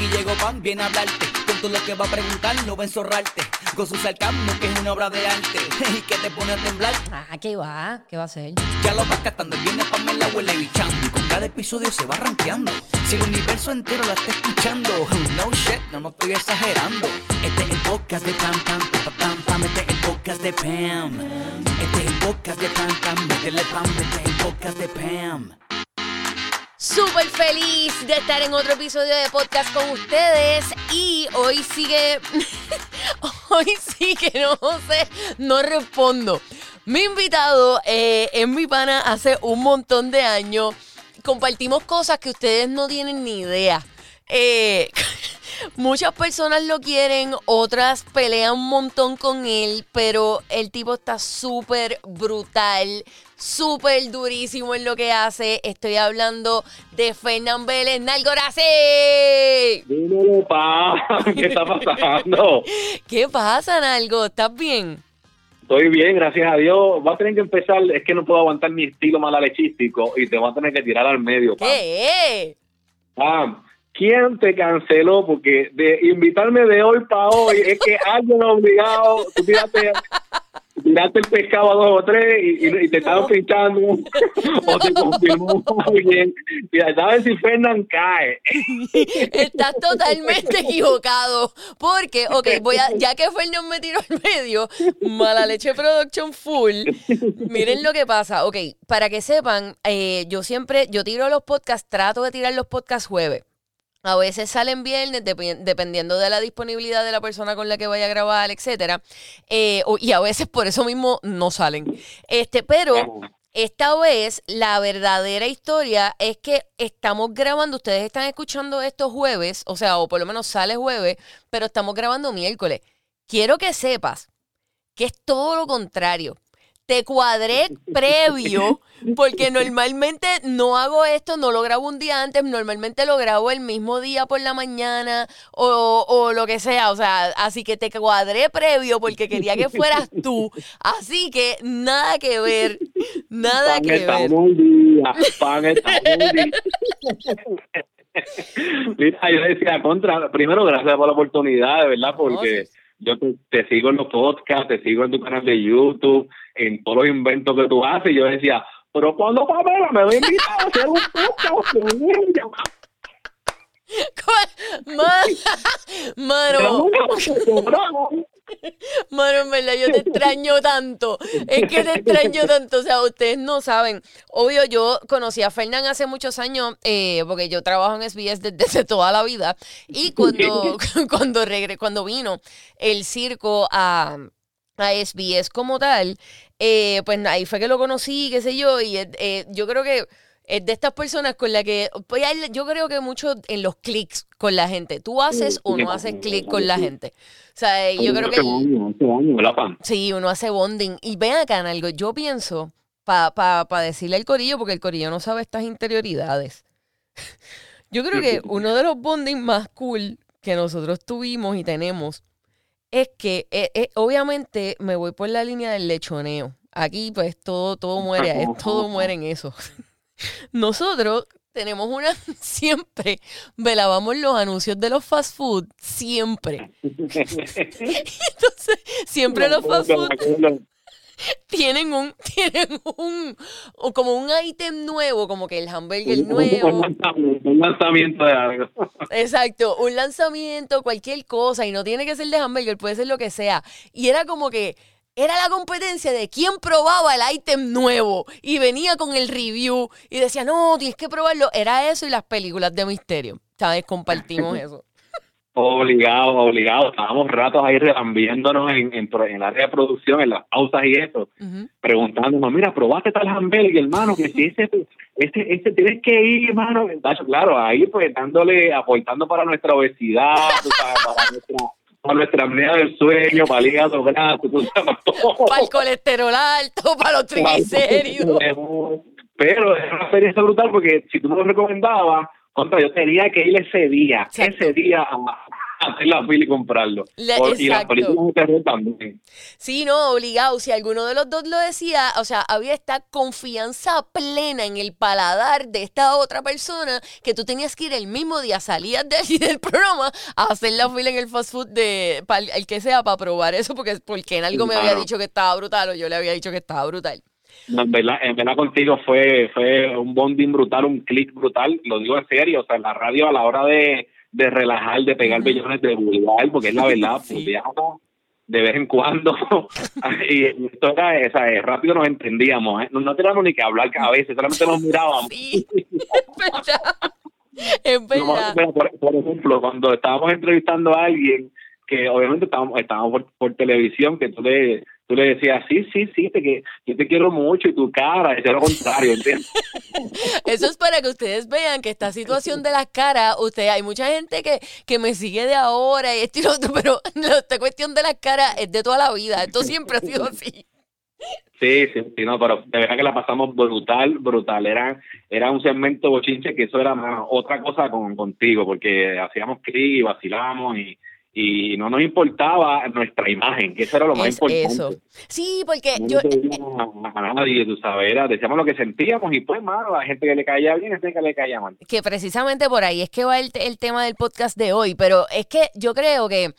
Aquí llegó Pan, viene a hablarte. Con todo lo que va a preguntar, no va a enzorrarte. Con su sarcasmo, que es una obra de arte. Y que te pone a temblar. Ah, ¿qué va? ¿Qué va a hacer? Ya lo vas captando, viene Pamela huele bichando. Y con cada episodio se va rankeando. Si el universo entero la está escuchando. No shit, no, no estoy exagerando. Este es el podcast de Pam Pam, Pam Pam Pam. Este es el podcast de Pam. Este es el podcast de Pam Pam. Métele Pam, este es el podcast de Pam. Súper feliz de estar en otro episodio de podcast con ustedes y hoy sigue, hoy sí que no sé, no respondo. Mi invitado eh, es mi pana hace un montón de años. Compartimos cosas que ustedes no tienen ni idea. Eh, muchas personas lo quieren, otras pelean un montón con él, pero el tipo está súper brutal, súper durísimo en lo que hace. Estoy hablando de Fernán Vélez Nalgorace. Dímelo, pa. ¿Qué está pasando? ¿Qué pasa, Nalgo? ¿Estás bien? Estoy bien, gracias a Dios. Voy a tener que empezar, es que no puedo aguantar mi estilo malalechístico y te voy a tener que tirar al medio, Pam. ¿Qué? Pam, ¿quién te canceló? Porque de invitarme de hoy para hoy es que alguien obligado, tú tiraste, tiraste el pescado a dos o tres y, y- y te estaban pinchando o te confirmó alguien. Mira, ¿sabes si Fernán cae? Estás totalmente equivocado. Porque, ok, voy a, ya que Fernán me tiró al medio, mala leche production full. Miren lo que pasa. Ok, para que sepan, eh, yo siempre, yo tiro los podcasts, trato de tirar los podcasts jueves. A veces salen viernes, dependiendo de la disponibilidad de la persona con la que vaya a grabar, etcétera. Eh, y a veces por eso mismo no salen. Este, pero esta vez la verdadera historia es que estamos grabando, ustedes están escuchando esto jueves, o sea, o por lo menos sale jueves, pero estamos grabando miércoles. Quiero que sepas que es todo lo contrario. Te cuadré previo, porque normalmente no hago esto, no lo grabo un día antes, normalmente lo grabo el mismo día por la mañana o, o lo que sea, o sea, así que te cuadré previo porque quería que fueras tú, así que nada que ver, nada Pan que está ver. muy día, pan está muy día. Mira, yo decía, contra, primero gracias por la oportunidad, de verdad, porque sí. Yo te, te sigo en los podcasts, te sigo en tu canal de YouTube, en todos los inventos que tú haces, y yo decía, pero cuando Pamela me va a invitar a hacer un podcast con ella? Pero Mano, acostumbramos. Mano, en verdad, yo te extraño tanto. Es que te extraño tanto. O sea, ustedes no saben. Obvio, yo conocí a Fernán hace muchos años, eh, porque yo trabajo en SBS desde, desde toda la vida. Y cuando, cuando, regre, cuando vino el circo a, a SBS como tal, eh, pues ahí fue que lo conocí, qué sé yo. Y eh, yo creo que es de estas personas con la que, pues, yo creo que mucho en los clics con la gente. Tú haces o no haces clic con la gente. O sea, yo creo que... Sí, uno hace bonding. Y ven acá en algo, yo pienso, para pa, pa decirle al corillo, porque el corillo no sabe estas interioridades. Yo creo que uno de los bonding más cool que nosotros tuvimos y tenemos es que, eh, eh, obviamente, me voy por la línea del lechoneo. Aquí, pues, todo, todo muere, eh, todo muere en eso. Nosotros tenemos una, siempre velábamos los anuncios de los fast food, siempre. Entonces, siempre los fast food tienen un, tienen un, o como un ítem nuevo, como que el hamburger nuevo. Un lanzamiento de algo. Exacto, un lanzamiento, cualquier cosa, y no tiene que ser de hamburger, puede ser lo que sea. Y era como que era la competencia de quién probaba el ítem nuevo y venía con el review y decía, no, tienes que probarlo. Era eso y las películas de misterio. ¿Sabes? Compartimos eso. Obligado, obligado. Estábamos ratos ahí relambiéndonos en, en, el área de producción, en las pausas y eso, preguntándonos, mira, probaste tal hamburger, hermano, que si ese, ese, ese tienes que ir, hermano. Claro, ahí pues dándole, aportando para nuestra obesidad, para nuestra, para nuestra apnea del sueño, para el hígado graso, para el colesterol alto, para los triglicéridos. Pero es una experiencia brutal porque si tú me lo recomendabas, contra, yo tenía que ir ese día, Exacto. ese día a, hacer la fila y comprarlo. O- y las películas de terror también. Sí, no, obligado. Si alguno de los dos lo decía, o sea, había esta confianza plena en el paladar de esta otra persona que tú tenías que ir el mismo día, salías de allí del programa a hacer la fila en el fast food de para el que sea para probar eso, porque, porque en algo me había dicho que estaba brutal o yo le había dicho que estaba brutal. No, en verdad, en verdad contigo fue, fue un bonding brutal, un click brutal, lo digo en serio, o sea, en la radio a la hora de, de relajar, de pegar bellones, de vulgar, porque es la verdad, Sí. de vez en cuando, y esto era, esa, eh, rápido nos entendíamos, ¿eh? no, no teníamos ni que hablar a veces, solamente nos mirábamos. Sí, es verdad. Es por, por ejemplo, cuando estábamos entrevistando a alguien que obviamente estábamos, estábamos por, por televisión, que le, tú le decías, sí, sí, sí, te, que, yo te quiero mucho y tu cara, decía lo contrario, ¿entiendes? Eso es para que ustedes vean que esta situación de las caras, usted, hay mucha gente que, que me sigue de ahora y esto y lo otro, pero esta cuestión de las caras es de toda la vida. Esto siempre ha sido así. Sí, sí, sí, no, pero de verdad que la pasamos brutal, brutal. Era, era un segmento bochinche que eso era más otra cosa con, contigo, porque hacíamos clic y vacilábamos y, y no nos importaba nuestra imagen, que eso era lo más Es importante. eso. Sí, porque No yo, le pedíamos a, nadie, tú sabes, era- decíamos lo que sentíamos y pues, mano, la gente que le caía bien, gente que le caía mal. que precisamente por ahí es que va el, el tema del podcast de hoy, pero es que yo creo que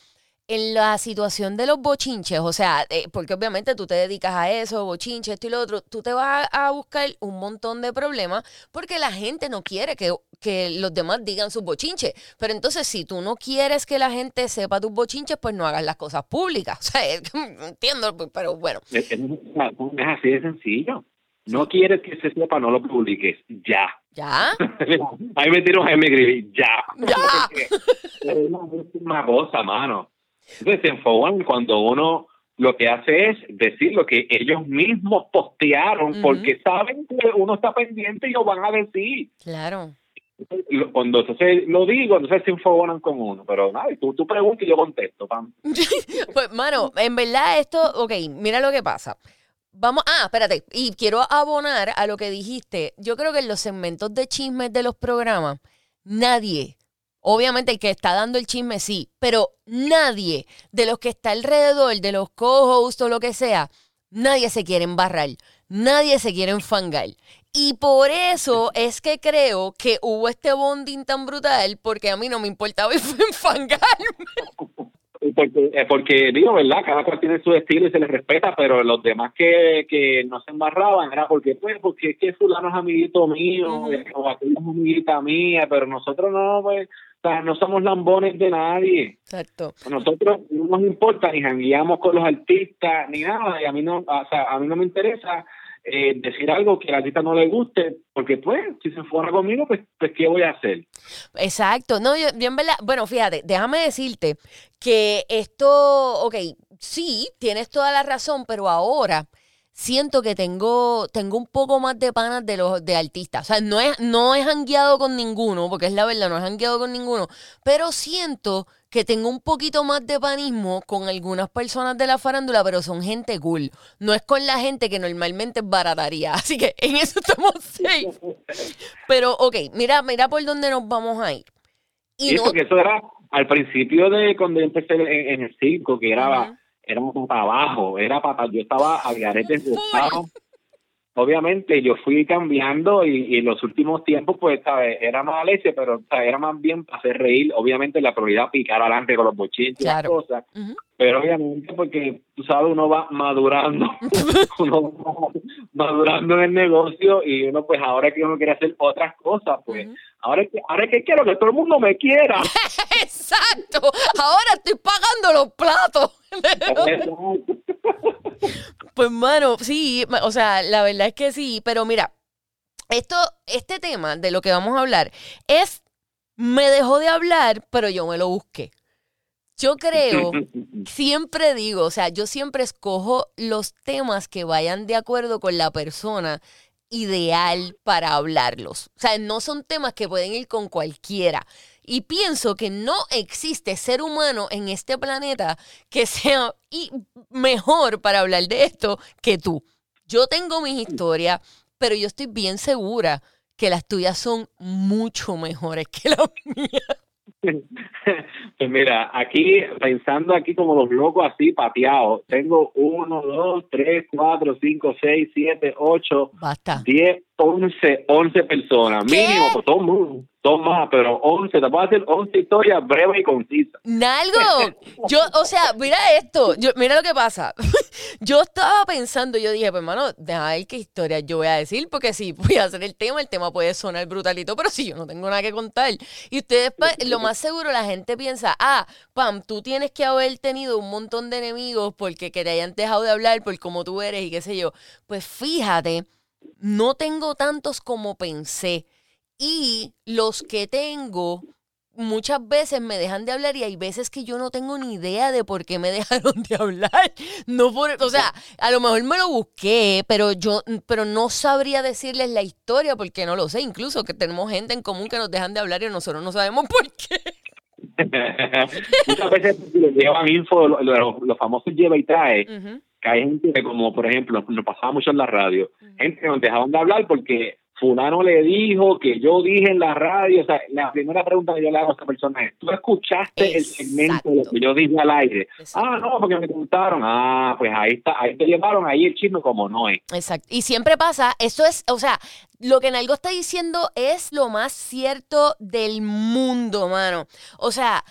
en la situación de los bochinches, o sea, eh, porque obviamente tú te dedicas a eso, bochinches, esto y lo otro, tú te vas a, a buscar un montón de problemas porque la gente no quiere que, que los demás digan sus bochinches. Pero entonces, si tú no quieres que la gente sepa tus bochinches, pues no hagas las cosas públicas. O sea, es- entiendo, pero bueno. Es, es- es así de sencillo. No quieres que se sepa, no lo publiques. Ya. ¿Ya? Ahí me tiro a escribir. Ya. Ya. es una cosa, mano. Entonces enfocan cuando uno lo que hace es decir lo que ellos mismos postearon porque saben que uno está pendiente y lo van a decir. Claro. Cuando entonces lo digo, entonces se enfogonan con uno. Pero nada, tú, tú preguntas y yo contesto, pam. Pues, mano, en verdad esto, ok, mira lo que pasa. Vamos, ah, espérate, y quiero abonar a lo que dijiste. Yo creo que en los segmentos de chismes de los programas, nadie, obviamente el que está dando el chisme sí, pero nadie de los que está alrededor, de los co-hosts o lo que sea, nadie se quiere embarrar, nadie se quiere enfangar. Y por eso es que creo que hubo este bonding tan brutal, porque a mí no me importaba enfangarme. Porque, eh, porque digo, ¿verdad? Cada cual tiene su estilo y se les respeta, pero los demás que, que no se embarraban era porque, pues, porque es que fulano es amiguito mío, Ujú. o aquella es amiguita mía, pero nosotros no, pues, o sea, no somos lambones de nadie. Exacto. Nosotros no nos importa ni jangueamos con los artistas ni nada, y a mí no, o sea, a mí no me interesa eh, decir algo que al artista no le guste, porque pues, si se fuera conmigo, pues, pues ¿qué voy a hacer? Exacto. No, yo, yo en verdad, bueno, fíjate, déjame decirte que esto, ok, sí, tienes toda la razón, pero ahora siento que tengo, tengo un poco más de panas de los de artistas. O sea, no he, no he jangueado con ninguno, porque es la verdad, no he jangueado con ninguno, pero siento que tengo un poquito más de panismo con algunas personas de la farándula, pero son gente cool. No es con la gente que normalmente es barataría. Así que en eso estamos safe. Pero, ok, mira, mira por dónde nos vamos a ir. Y no, eso que eso era al principio de cuando yo empecé en, en el circo, que era. Era para abajo, era para, yo estaba a garete Full. sentado. Obviamente yo fui cambiando y, y en los últimos tiempos, pues, ¿sabes? Era más leche, pero sea, era más bien para hacer reír. Obviamente la prioridad picar adelante con los y las Claro. cosas. Ujú. Pero obviamente porque, tú sabes, uno va madurando, uno va madurando en el negocio y uno pues ahora que uno quiere hacer otras cosas, pues ahora, es que, ahora es que quiero que todo el mundo me quiera. Exacto. Ahora estoy pagando los platos. Pues, mano, sí, o sea, la verdad es que sí, pero mira, esto, este tema de lo que vamos a hablar es, me dejó de hablar, pero yo me lo busqué. Yo creo, siempre digo, o sea, yo siempre escojo los temas que vayan de acuerdo con la persona ideal para hablarlos. O sea, no son temas que pueden ir con cualquiera. Y pienso que no existe ser humano en este planeta que sea y mejor para hablar de esto que tú. Yo tengo mis historias, pero yo estoy bien segura que las tuyas son mucho mejores que las mías. Pues mira, aquí, pensando aquí como los locos así, pateados, tengo uno, dos, tres, cuatro, cinco, seis, siete, ocho, Basta. diez, once, once personas, ¿Qué? mínimo, pues son, mu- son más, pero once, te puedo hacer once historias breves y concisas. Nalgo, yo, o sea, mira esto, yo, mira lo que pasa. Yo estaba pensando, yo dije, pues hermano, deja ver qué historia yo voy a decir, porque si voy a hacer el tema, el tema puede sonar brutalito, pero si yo no tengo nada que contar. Y ustedes, lo más seguro, la gente piensa, ah, Pam, tú tienes que haber tenido un montón de enemigos porque que te hayan dejado de hablar por cómo tú eres y qué sé yo. Pues fíjate, no tengo tantos como pensé. Y los que tengo, muchas veces me dejan de hablar y hay veces que yo no tengo ni idea de por qué me dejaron de hablar. No por, o sea, a lo mejor me lo busqué, pero yo, pero no sabría decirles la historia porque no lo sé. Incluso que tenemos gente en común que nos dejan de hablar y nosotros no sabemos por qué. Muchas veces les llevan info, lo- lo- los, los famosos lleva y trae, Ujú. que hay gente que como por ejemplo nos pasaba mucho en la radio, gente que nos dejaban de hablar porque fulano le dijo que yo dije en la radio, o sea, la primera pregunta que yo le hago a esa persona es, ¿tú escuchaste el segmento de lo que yo dije al aire? Exacto. Ah, no, porque me contaron, ah, pues ahí está, ahí te llevaron ahí el chisme como no es. Exacto. Y siempre pasa, eso es, o sea, lo que Nalgo está diciendo es lo más cierto del mundo, mano. O sea,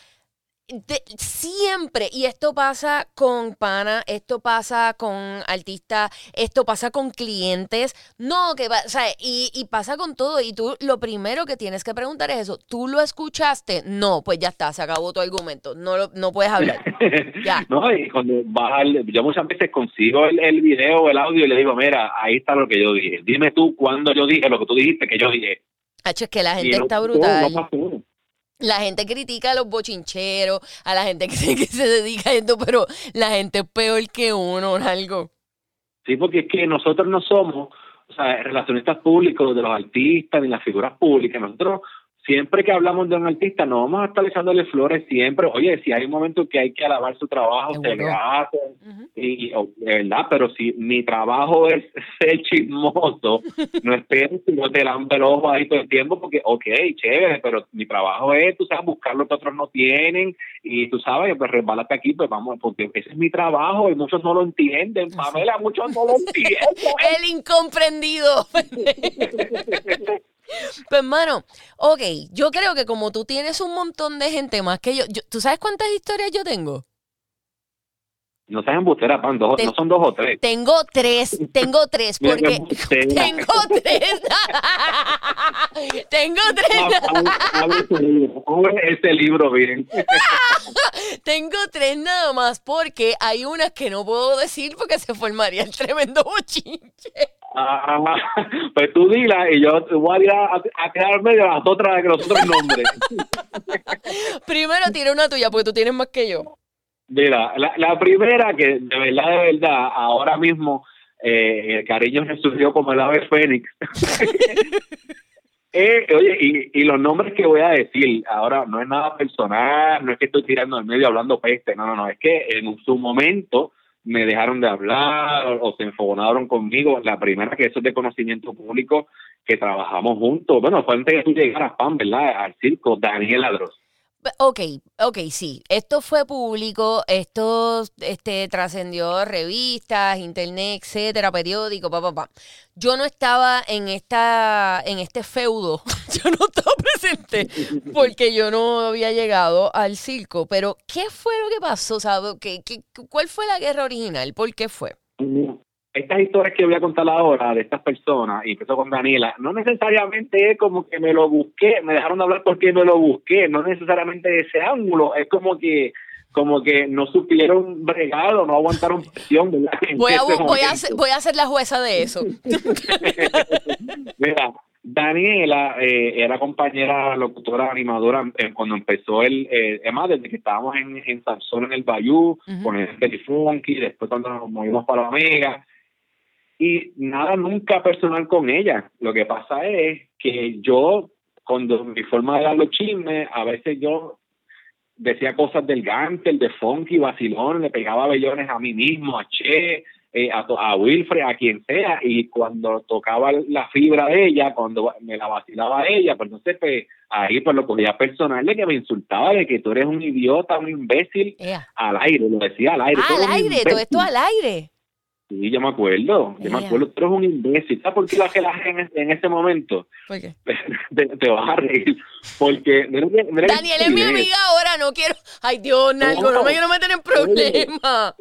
de- siempre, y esto pasa con pana, esto pasa con artistas, esto pasa con clientes, no, que va, o sea, y, y pasa con todo, y tú lo primero que tienes que preguntar es eso, ¿tú lo escuchaste? No, pues ya está, se acabó tu argumento, no, lo- no puedes hablar. Ya. no, y cuando vas al- yo muchas veces consigo el, el video, el audio y le digo, mira, ahí está lo que yo dije. Dime tú cuándo yo dije lo que tú dijiste que yo dije. Hacho, es que la gente no está brutal. no. La gente critica a los bochincheros, a la gente que se, dedica a esto, pero la gente es peor que uno, algo. Sí, porque es que nosotros no somos, o sea, relacionistas públicos de los artistas ni las figuras públicas. Nosotros, siempre que hablamos de un artista, no vamos a estar echándole flores siempre. Oye, si hay un momento que hay que alabar su trabajo, se le hace. Y, oh, de verdad, pero si mi trabajo es ser chismoso, no esperes que yo te lambe el ojo ahí todo el tiempo, porque, ok, chévere, pero mi trabajo es, tú sabes, buscar lo que otros no tienen, y tú sabes, pues resbalate aquí, pues vamos, porque ese es mi trabajo, y muchos no lo entienden, Pamela, muchos no lo entienden. El incomprendido. Pues hermano, ok, yo creo que como tú tienes un montón de gente más que yo, yo- ¿tú sabes cuántas historias yo tengo? No seas embustera, dos- Te- no son dos o tres. Tengo tres, tengo tres, porque tengo tres. tengo tres. Abre- ese libro, bien. Tengo tres nada más porque hay unas que no puedo decir porque se formaría el tremendo bochinche. Ah, pues tú dila y yo voy a, ir a, a quedarme de las otras que los otros nombres. Primero tira una tuya porque tú tienes más que yo. Mira, la, la primera que de verdad, de verdad, ahora mismo eh, el cariño me surgió como el ave fénix. Eh, oye, y, y los nombres que voy a decir ahora no es nada personal, no es que estoy tirando al medio hablando peste, no, no, no, es que en su momento me dejaron de hablar o, se enfogonaron conmigo. La primera que eso es de conocimiento público, que trabajamos juntos. Bueno, fue antes de tú llegaras, Pam, ¿verdad? Al circo, Daniel Ladros. Ok, ok, sí. Esto fue público, esto este, trascendió revistas, internet, etcétera, periódico, pa, pa, pa. Yo no estaba en esta, en este feudo, yo no estaba presente porque yo no había llegado al circo. Pero, ¿qué fue lo que pasó? O sea, ¿qué, qué, ¿Cuál fue la guerra original? ¿Por qué fue? Estas historias que voy a contar ahora de estas personas, y empezó con Daniela, no necesariamente es como que me lo busqué, me dejaron de hablar porque me lo busqué, no necesariamente ese ángulo, es como que como que no supieron bregar o no aguantaron presión, Voy a, voy, a ser, voy a ser la jueza de eso. Mira, Daniela eh, era compañera locutora animadora eh, cuando empezó el, eh, además desde que estábamos en, en en el Bayou, Ujú. con el Funky, después cuando nos movimos para Omega, y nada nunca personal con ella. Lo que pasa es que yo, cuando mi forma de dar los chismes, a veces yo decía cosas del Gantel, de Funky, vacilón, le pegaba bellones a mí mismo, a Che, eh, a, a Wilfred, a quien sea, y cuando tocaba la fibra de ella, cuando me la vacilaba ella, pues entonces pues, ahí pues lo cogía personal de que me insultaba de que tú eres un idiota, un imbécil, al aire, lo decía al aire. Ah, al aire, todo esto al aire. Sí, yo me acuerdo, yo me acuerdo, tú eres un imbécil. ¿Sabes por qué la relajé en, en ese momento? ¿Por qué? te, te vas a reír, porque... mira mira Daniel es mi amiga ahora, no quiero. Ay, Dios, Nalgo, no me quiero meter en problemas.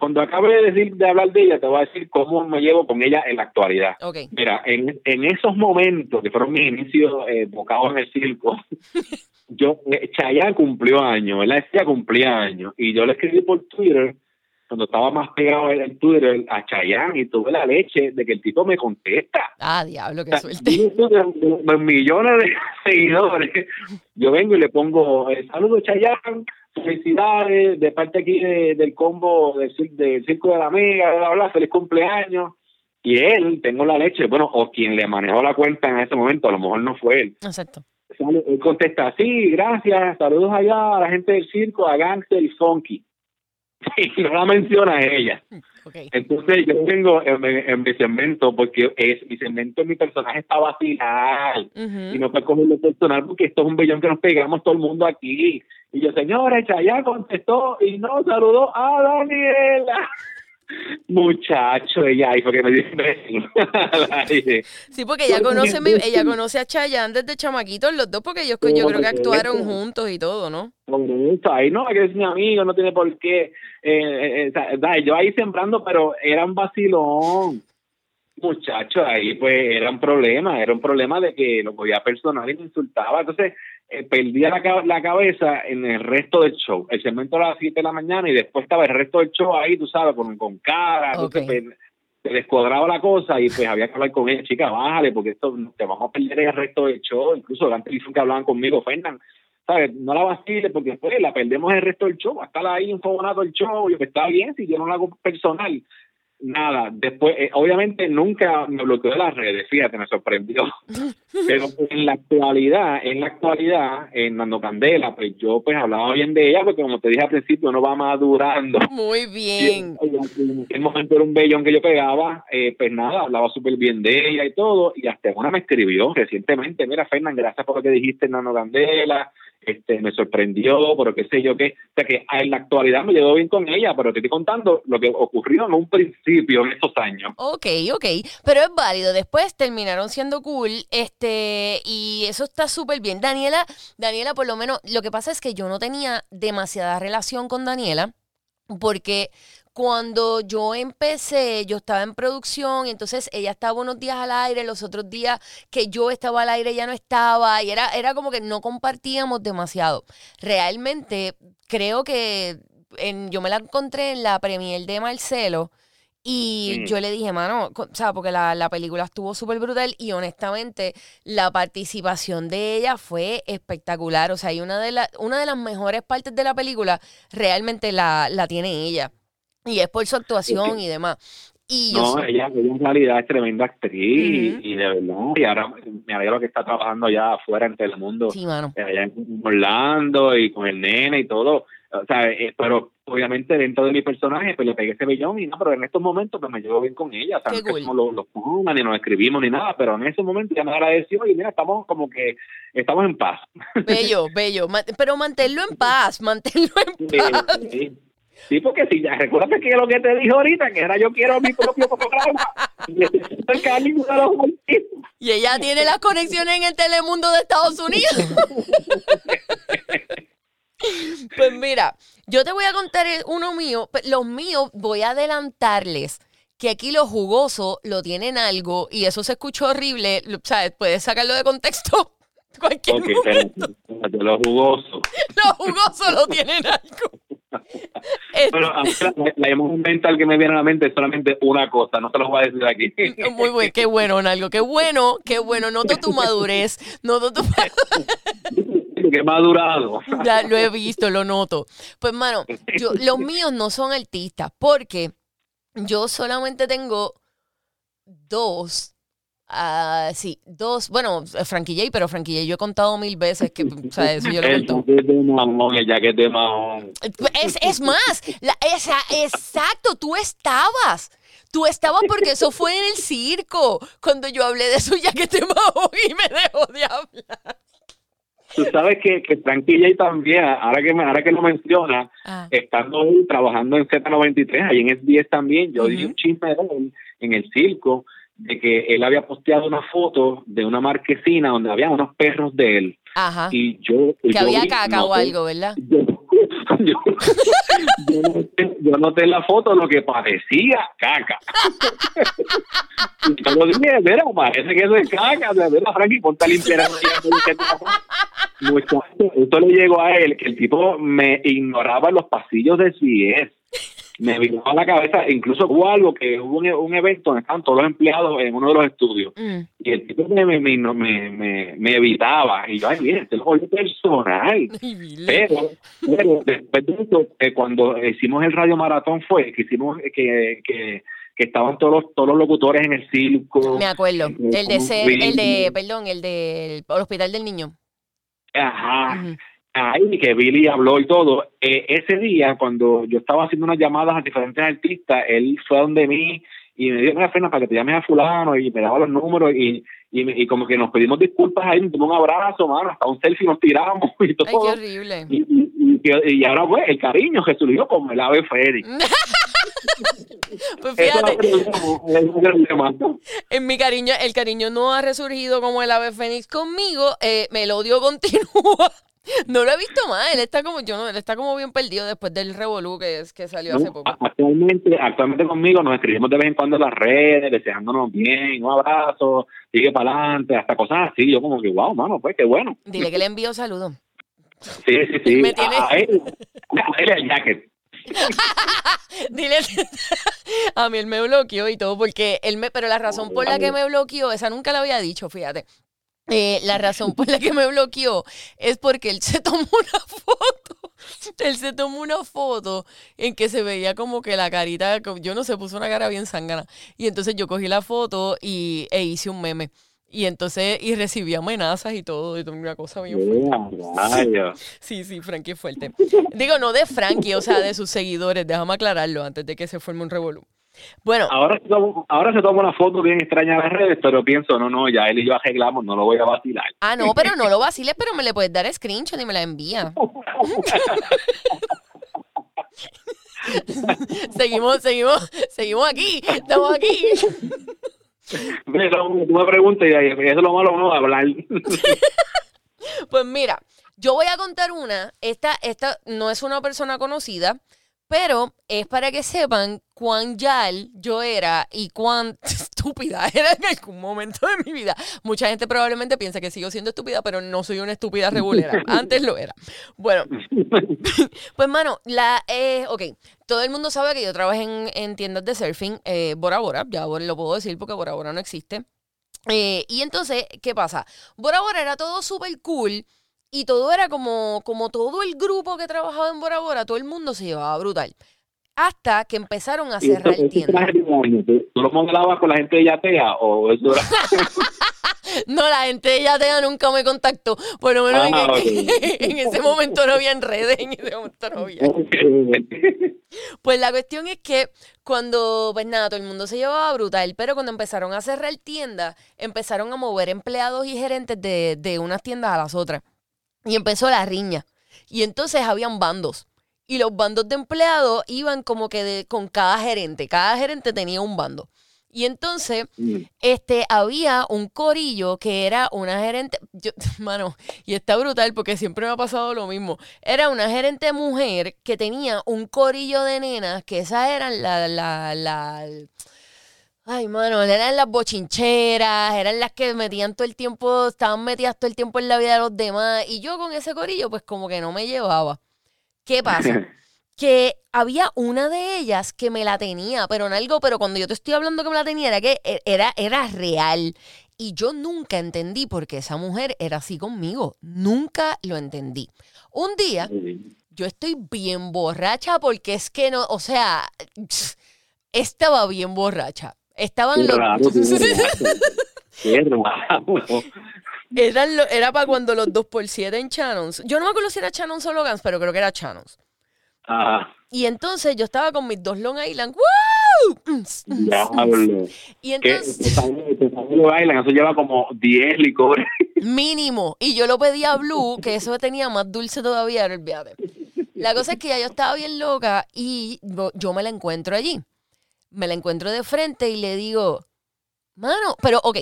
Cuando acabe de decir de hablar de ella, te voy a decir cómo me llevo con ella en la actualidad. Ok. Mira, en, en esos momentos que fueron mis inicios eh, bocados en el circo, yo, eh, Chayanne cumplió años, ¿verdad? Ella cumplía años, y yo le escribí por Twitter, cuando estaba más pegado en Twitter, a Chayanne, y tuve la leche de que el tipo me contesta. Ah, diablo, qué suerte. millones de seguidores. Yo vengo y le pongo eh, saludos Chayanne, felicidades de parte aquí de- del combo del, del Circo de la Mega, bla, bla, bla, feliz cumpleaños. Y él, tengo la leche, bueno, o quien le manejó la cuenta en ese momento, a lo mejor no fue él. Exacto. Él contesta, sí, gracias, saludos allá a la gente del circo, a Gangster y Funky. Y no la menciona ella. Entonces yo tengo en, en mi segmento, porque es mi segmento, mi personaje está vacilar y no puede cogerlo personal porque esto es un bellón que nos pegamos todo el mundo aquí. Y yo, señora, Chayá contestó y no saludó a Daniela. Muchacho, ella ahí porque me dice. Sí, porque ella conoce, mi- ella conoce a Chayanne desde chamaquitos los dos, porque ellos yo creo que actuaron juntos y todo, ¿no? Eso, ahí no, que es mi amigo, no tiene por qué. Eh, eh, eh, yo ahí sembrando, pero era un vacilón. Muchacho, ahí pues era un problema, era un problema de que lo cogía personal y me insultaba. Entonces, eh, perdía la, la cabeza en el resto del show. El segmento era a las 7 de la mañana y después estaba el resto del show ahí, tú sabes, con, con cara. Entonces, Ok. pues, se descuadraba la cosa y pues había que hablar con ella, chica, bájale, porque esto te vamos a perder el resto del show. Incluso la televisión que hablaban conmigo, Fernan, ¿sabes? No la vacile porque después la perdemos el resto del show. Va a estar ahí enfogonado el show. Yo, que está bien, si yo no lo hago personal. Nada, después, eh, obviamente nunca me bloqueó de las redes, fíjate, me sorprendió. Pero en la actualidad, en la actualidad, en Nando Candela, pues yo pues hablaba bien de ella, porque como te dije al principio, uno va madurando. Muy bien. En el momento era un bellón que yo pegaba, eh, pues nada, hablaba súper bien de ella y todo, y hasta una me escribió recientemente, mira Fernán, gracias por lo que dijiste en Nano Candela, este, me sorprendió, pero qué sé yo qué, o sea que en la actualidad me llevo bien con ella, pero te estoy contando lo que ocurrió en un principio, en esos años. Ok, ok, pero es válido. Después terminaron siendo cool, este, y eso está súper bien. Daniela, Daniela, por lo menos, lo que pasa es que yo no tenía demasiada relación con Daniela, porque cuando yo empecé, yo estaba en producción y entonces ella estaba unos días al aire, los otros días que yo estaba al aire ella no estaba y era, era como que no compartíamos demasiado. Realmente creo que en, yo me la encontré en la premier de Marcelo y Mm. yo le dije, mano, o sea, porque la, la película estuvo súper brutal y honestamente la participación de ella fue espectacular. O sea, y una de, la- una de las mejores partes de la película realmente la, la tiene ella. Y es por su actuación y demás. Y yo No, ella, ella en realidad es tremenda actriz y, y de verdad, y ahora me alegro que está trabajando ya afuera en Telemundo, sí, mano. allá en Orlando y con el nene y todo, o sea, eh, pero obviamente dentro de mi personaje pues le pegué ese billón y no, pero en estos momentos pues me llevo bien con ella, o sea, no cool. los, los panas, ni nos escribimos ni nada, pero en ese momento ya me agradeció y mira, estamos como que estamos en paz. Bello, bello. Pero manténlo en paz, manténlo en paz. sí. Sí, porque si ya recuerdas que lo que te dije ahorita, que era yo quiero mi propio programa, y necesito el cariño de los artistas. Y ella tiene las conexiones en el Telemundo de Estados Unidos. pues mira, yo te voy a contar uno mío. pe- Los míos voy a adelantarles que aquí lo jugoso lo tienen algo y eso se escuchó horrible. ¿Sabes? Puedes sacarlo de contexto. Cualquier Ok, momento. espérate, de lo jugoso. Lo jugoso lo tienen algo. Este, Pero a mí la, la emoción mental que me viene a la mente es solamente una cosa, no te lo voy a decir aquí. Muy bueno, qué bueno, Nalgo, qué bueno, qué bueno. Noto tu madurez, noto tu que madurado. Ya lo he visto, lo noto. Pues, mano, yo, los míos no son artistas porque yo solamente tengo dos Ah, sí, dos, bueno, Frankie J, pero Frankie J yo he contado mil veces que, o sea, eso yo lo he contado. jacket de mamón, el jacket de mamón. Es, es más, la- esa, exacto, tú estabas. Tú estabas porque eso fue en el circo, cuando yo hablé de su jaquete mahón y me dejó de hablar. Tú sabes que, que Frankie J también, ahora que, me- ahora que lo menciona, Ah, estando trabajando en Z93, ahí en S10 también, yo dije un chisme de en el circo, de que él había posteado una foto de una marquesina donde había unos perros de él. ajá. Y yo... Que yo había vi- caca o algo, ¿verdad? Yo, yo, yo noté, yo noté en la foto lo que parecía caca. y yo lo dije, mira, parece que eso es caca. De verdad, Frankie, ponte a limpiar esto le llegó a él, que el tipo me ignoraba en los pasillos de CIES. Me viraba la cabeza, incluso hubo algo que hubo un, un evento donde estaban todos los empleados en uno de los estudios Mm. y el tipo me, me, me, me, evitaba y yo, ay, bien, este es personal. Pero, pero después de eso, eh, cuando hicimos el radio maratón fue que hicimos eh, que, que, que estaban todos los, todos los locutores en el circo. Me acuerdo. El de ser, el de, perdón, el del hospital del niño. Ajá. Ahí que Billy habló y todo. Eh, ese día, cuando yo estaba haciendo unas llamadas a diferentes artistas, él fue donde mí y me dio una pena para que te llames a fulano y me daba los números y, y, me- y como que nos pedimos disculpas ahí, nos dimos un abrazo, mano, hasta un selfie nos tiramos y Ay, todo. qué horrible. y, y, ahora pues el cariño que surgió como el ave fénix. Pues fíjate, en mi cariño, el cariño no ha resurgido como el ave fénix conmigo. eh, el odio continúa. No lo he visto más. Él está como, yo no, él está como bien perdido después del revolú que, es, que salió hace poco. Actualmente, actualmente conmigo nos escribimos de vez en cuando en las redes, deseándonos bien, un abrazo, sigue para adelante, hasta cosas así. Yo como que, wow, mano, pues qué bueno. Dile que le envío saludos. Sí, sí, sí. Me tiene- a él, a él el jacket. Dile, a mí él me bloqueó y todo, porque él me, pero la razón por la que me bloqueó, esa nunca la había dicho, fíjate. Eh, la razón por la que me bloqueó es porque él se tomó una foto. Él se tomó una foto en que se veía como que la carita, yo no sé, puso una cara bien zángana. Y entonces yo cogí la foto y, e hice un meme. Y entonces, y recibí amenazas y todo, y toda una cosa bien fuerte. Sí, sí, Frankie es fuerte. Digo, no de Frankie, o sea, de sus seguidores. Déjame aclararlo antes de que se forme un revolú. Bueno, Ahora, se toma- ahora se toma una foto bien extraña las redes, pero pienso, no, no, ya él y yo arreglamos, no lo voy a vacilar. ah, no, pero no lo vaciles, pero me le puedes dar screenshot y me la envía. seguimos, seguimos, seguimos aquí, estamos aquí. Pero me preguntas y eso es lo malo, vamos a hablar. Pues mira, yo voy a contar una. Esta, esta no es una persona conocida, pero es para que sepan cuán yal yo era y cuán estúpida era en algún momento de mi vida. Mucha gente probablemente piensa que sigo siendo estúpida, pero no soy una estúpida regulera. Antes lo era. Bueno, pues mano, la eh, ok, todo el mundo sabe que yo trabajé en, en tiendas de surfing, eh, Bora Bora, ya lo puedo decir porque Bora Bora no existe. Eh, y entonces, ¿qué pasa? Bora Bora era todo súper cool y todo era como, como todo el grupo que trabajaba en Bora Bora, todo el mundo se llevaba brutal. Hasta que empezaron a Y cerrar de moño, ¿Tú lo modelabas con la gente de Yatea o eso era- No, la gente de Yatea nunca me contactó. Por lo menos en, Ah, ok. en ese momento no había redes, en ese momento no había. Pues la cuestión es que cuando, pues nada, todo el mundo se llevaba brutal, pero cuando empezaron a cerrar tiendas, empezaron a mover empleados y gerentes de, de unas tiendas a las otras. Y empezó la riña. Y entonces habían bandos. Y los bandos de empleados iban como que de- con cada gerente. Cada gerente tenía un bando. Y entonces, Mm. este, había un corillo que era una gerente, yo, mano, y está brutal porque siempre me ha pasado lo mismo. Era una gerente mujer que tenía un corillo de nenas, que esas eran la, la, la, ay, mano, eran las bochincheras, eran las que metían todo el tiempo, estaban metidas todo el tiempo en la vida de los demás. Y yo con ese corillo, pues como que no me llevaba. ¿Qué pasa? que había una de ellas que me la tenía, pero en algo, pero cuando yo te estoy hablando que me la tenía, era que e- era, era real. Y yo nunca entendí por qué esa mujer era así conmigo. Nunca lo entendí. Un día, yo estoy bien borracha porque es que no, o sea, estaba bien borracha. Estaban los... raro. Qué. Era, lo- era para cuando los 2x7 en Channons. Yo no me acuerdo si era Channons o Logans, pero creo que era Channons. Ajá. Y entonces yo estaba con mis dos Long Island. ¡Woo! Diablo. Y entonces, que también- que también lo bailan, eso lleva como 10 licores. mínimo. Y yo lo pedí a Blue, que eso tenía más dulce todavía, no olvídate. La cosa es que ya yo estaba bien loca y yo me la encuentro allí. Me la encuentro de frente y le digo, mano, pero ok,